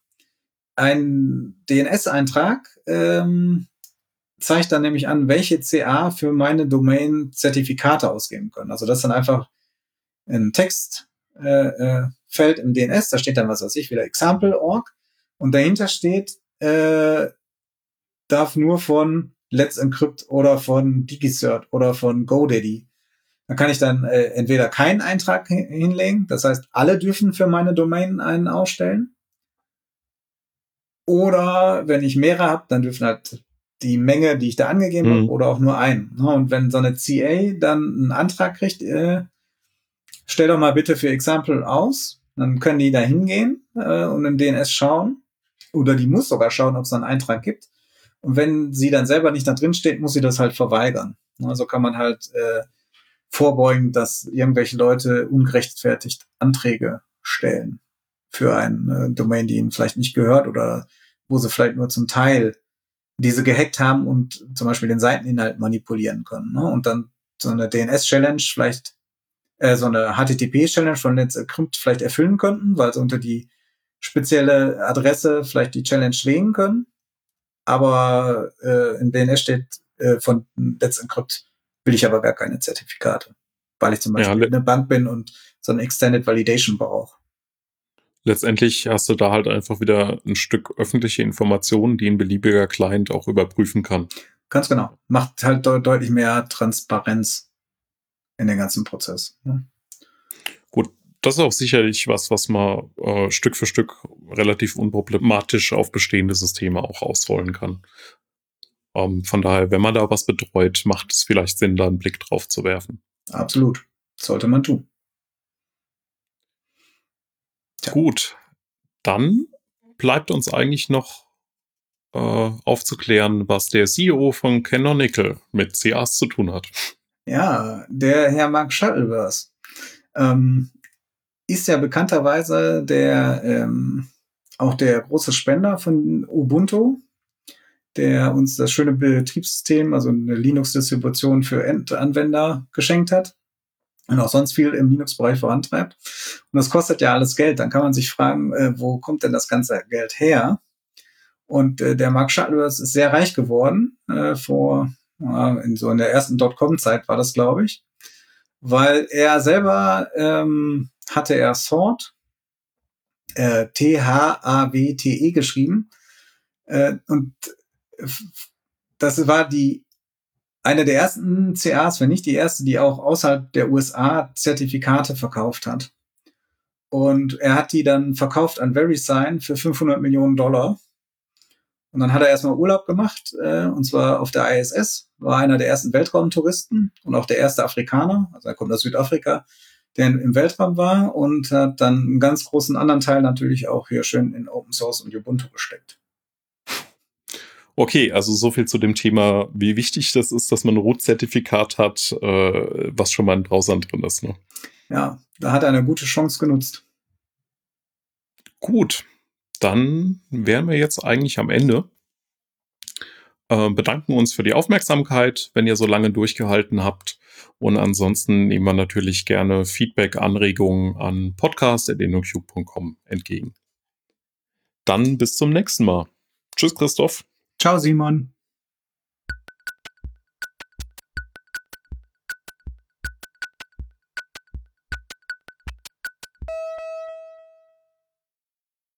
Ein DNS-Eintrag ähm, zeigt dann nämlich an, welche CA für meine Domain Zertifikate ausgeben können. Also das ist dann einfach ein Textfeld äh, äh, im DNS, da steht dann was weiß ich, wieder example.org und dahinter steht, äh, darf nur von Let's Encrypt oder von DigiCert oder von GoDaddy. Da kann ich dann äh, entweder keinen Eintrag hinlegen, das heißt, alle dürfen für meine Domain einen ausstellen. Oder wenn ich mehrere habe, dann dürfen halt die Menge, die ich da angegeben mhm. habe, oder auch nur einen. Und wenn so eine CA dann einen Antrag kriegt, äh, stell doch mal bitte für Example aus, dann können die da hingehen äh, und im DNS schauen. Oder die muss sogar schauen, ob es einen Eintrag gibt. Und wenn sie dann selber nicht da drin steht, muss sie das halt verweigern. Also kann man halt äh, vorbeugen, dass irgendwelche Leute ungerechtfertigt Anträge stellen für eine Domain, die ihnen vielleicht nicht gehört oder wo sie vielleicht nur zum Teil diese gehackt haben und zum Beispiel den Seiteninhalt manipulieren können. Ne? Und dann so eine DNS-Challenge vielleicht, äh, so eine HTTP-Challenge von Let's Encrypt vielleicht erfüllen könnten, weil sie unter die spezielle Adresse vielleicht die Challenge legen können. Aber äh, in DNS steht äh, von Let's Encrypt will ich aber gar keine Zertifikate, weil ich zum Beispiel ja, eine Bank bin und so eine Extended Validation brauche letztendlich hast du da halt einfach wieder ein Stück öffentliche Informationen, die ein beliebiger Client auch überprüfen kann. Ganz genau. Macht halt de deutlich mehr Transparenz in den ganzen Prozess. Ne? Gut, das ist auch sicherlich was, was man äh, Stück für Stück relativ unproblematisch auf bestehende Systeme auch ausrollen kann. Ähm, von daher, wenn man da was betreut, macht es vielleicht Sinn, da einen Blick drauf zu werfen. Absolut. Sollte man tun. Tja. Gut, dann bleibt uns eigentlich noch äh, aufzuklären, was der CEO von Canonical mit CAs zu tun hat. Ja, der Herr Mark Shuttleworth ähm, ist ja bekannterweise der ähm, auch der große Spender von Ubuntu, der uns das schöne Betriebssystem, also eine Linux-Distribution für Endanwender geschenkt hat und auch sonst viel im Linux-Bereich vorantreibt. Und das kostet ja alles Geld. Dann kann man sich fragen, äh, wo kommt denn das ganze Geld her? Und äh, der Mark Shuttleworth ist sehr reich geworden, äh, vor, äh, in so in der ersten Dotcom-Zeit war das, glaube ich, weil er selber ähm, hatte er Sort, äh, T-H-A-W-T-E geschrieben. Äh, und das war die eine der ersten CAs, wenn nicht die erste, die auch außerhalb der USA Zertifikate verkauft hat. Und er hat die dann verkauft an VeriSign für 500 Millionen Dollar. Und dann hat er erstmal Urlaub gemacht, äh, und zwar auf der ISS, war einer der ersten Weltraumtouristen und auch der erste Afrikaner, also er kommt aus Südafrika, der im Weltraum war und hat dann einen ganz großen anderen Teil natürlich auch hier schön in Open Source und Ubuntu gesteckt. Okay, also so viel zu dem Thema, wie wichtig das ist, dass man ein Root-Zertifikat hat, äh, was schon mal in Browsern drin ist. Ne? Ja, da hat er eine gute Chance genutzt. Gut, dann wären wir jetzt eigentlich am Ende. Äh, bedanken uns für die Aufmerksamkeit, wenn ihr so lange durchgehalten habt. Und ansonsten nehmen wir natürlich gerne Feedback, Anregungen an podcast.enocube.com entgegen. Dann bis zum nächsten Mal. Tschüss, Christoph. Ciao, Simon.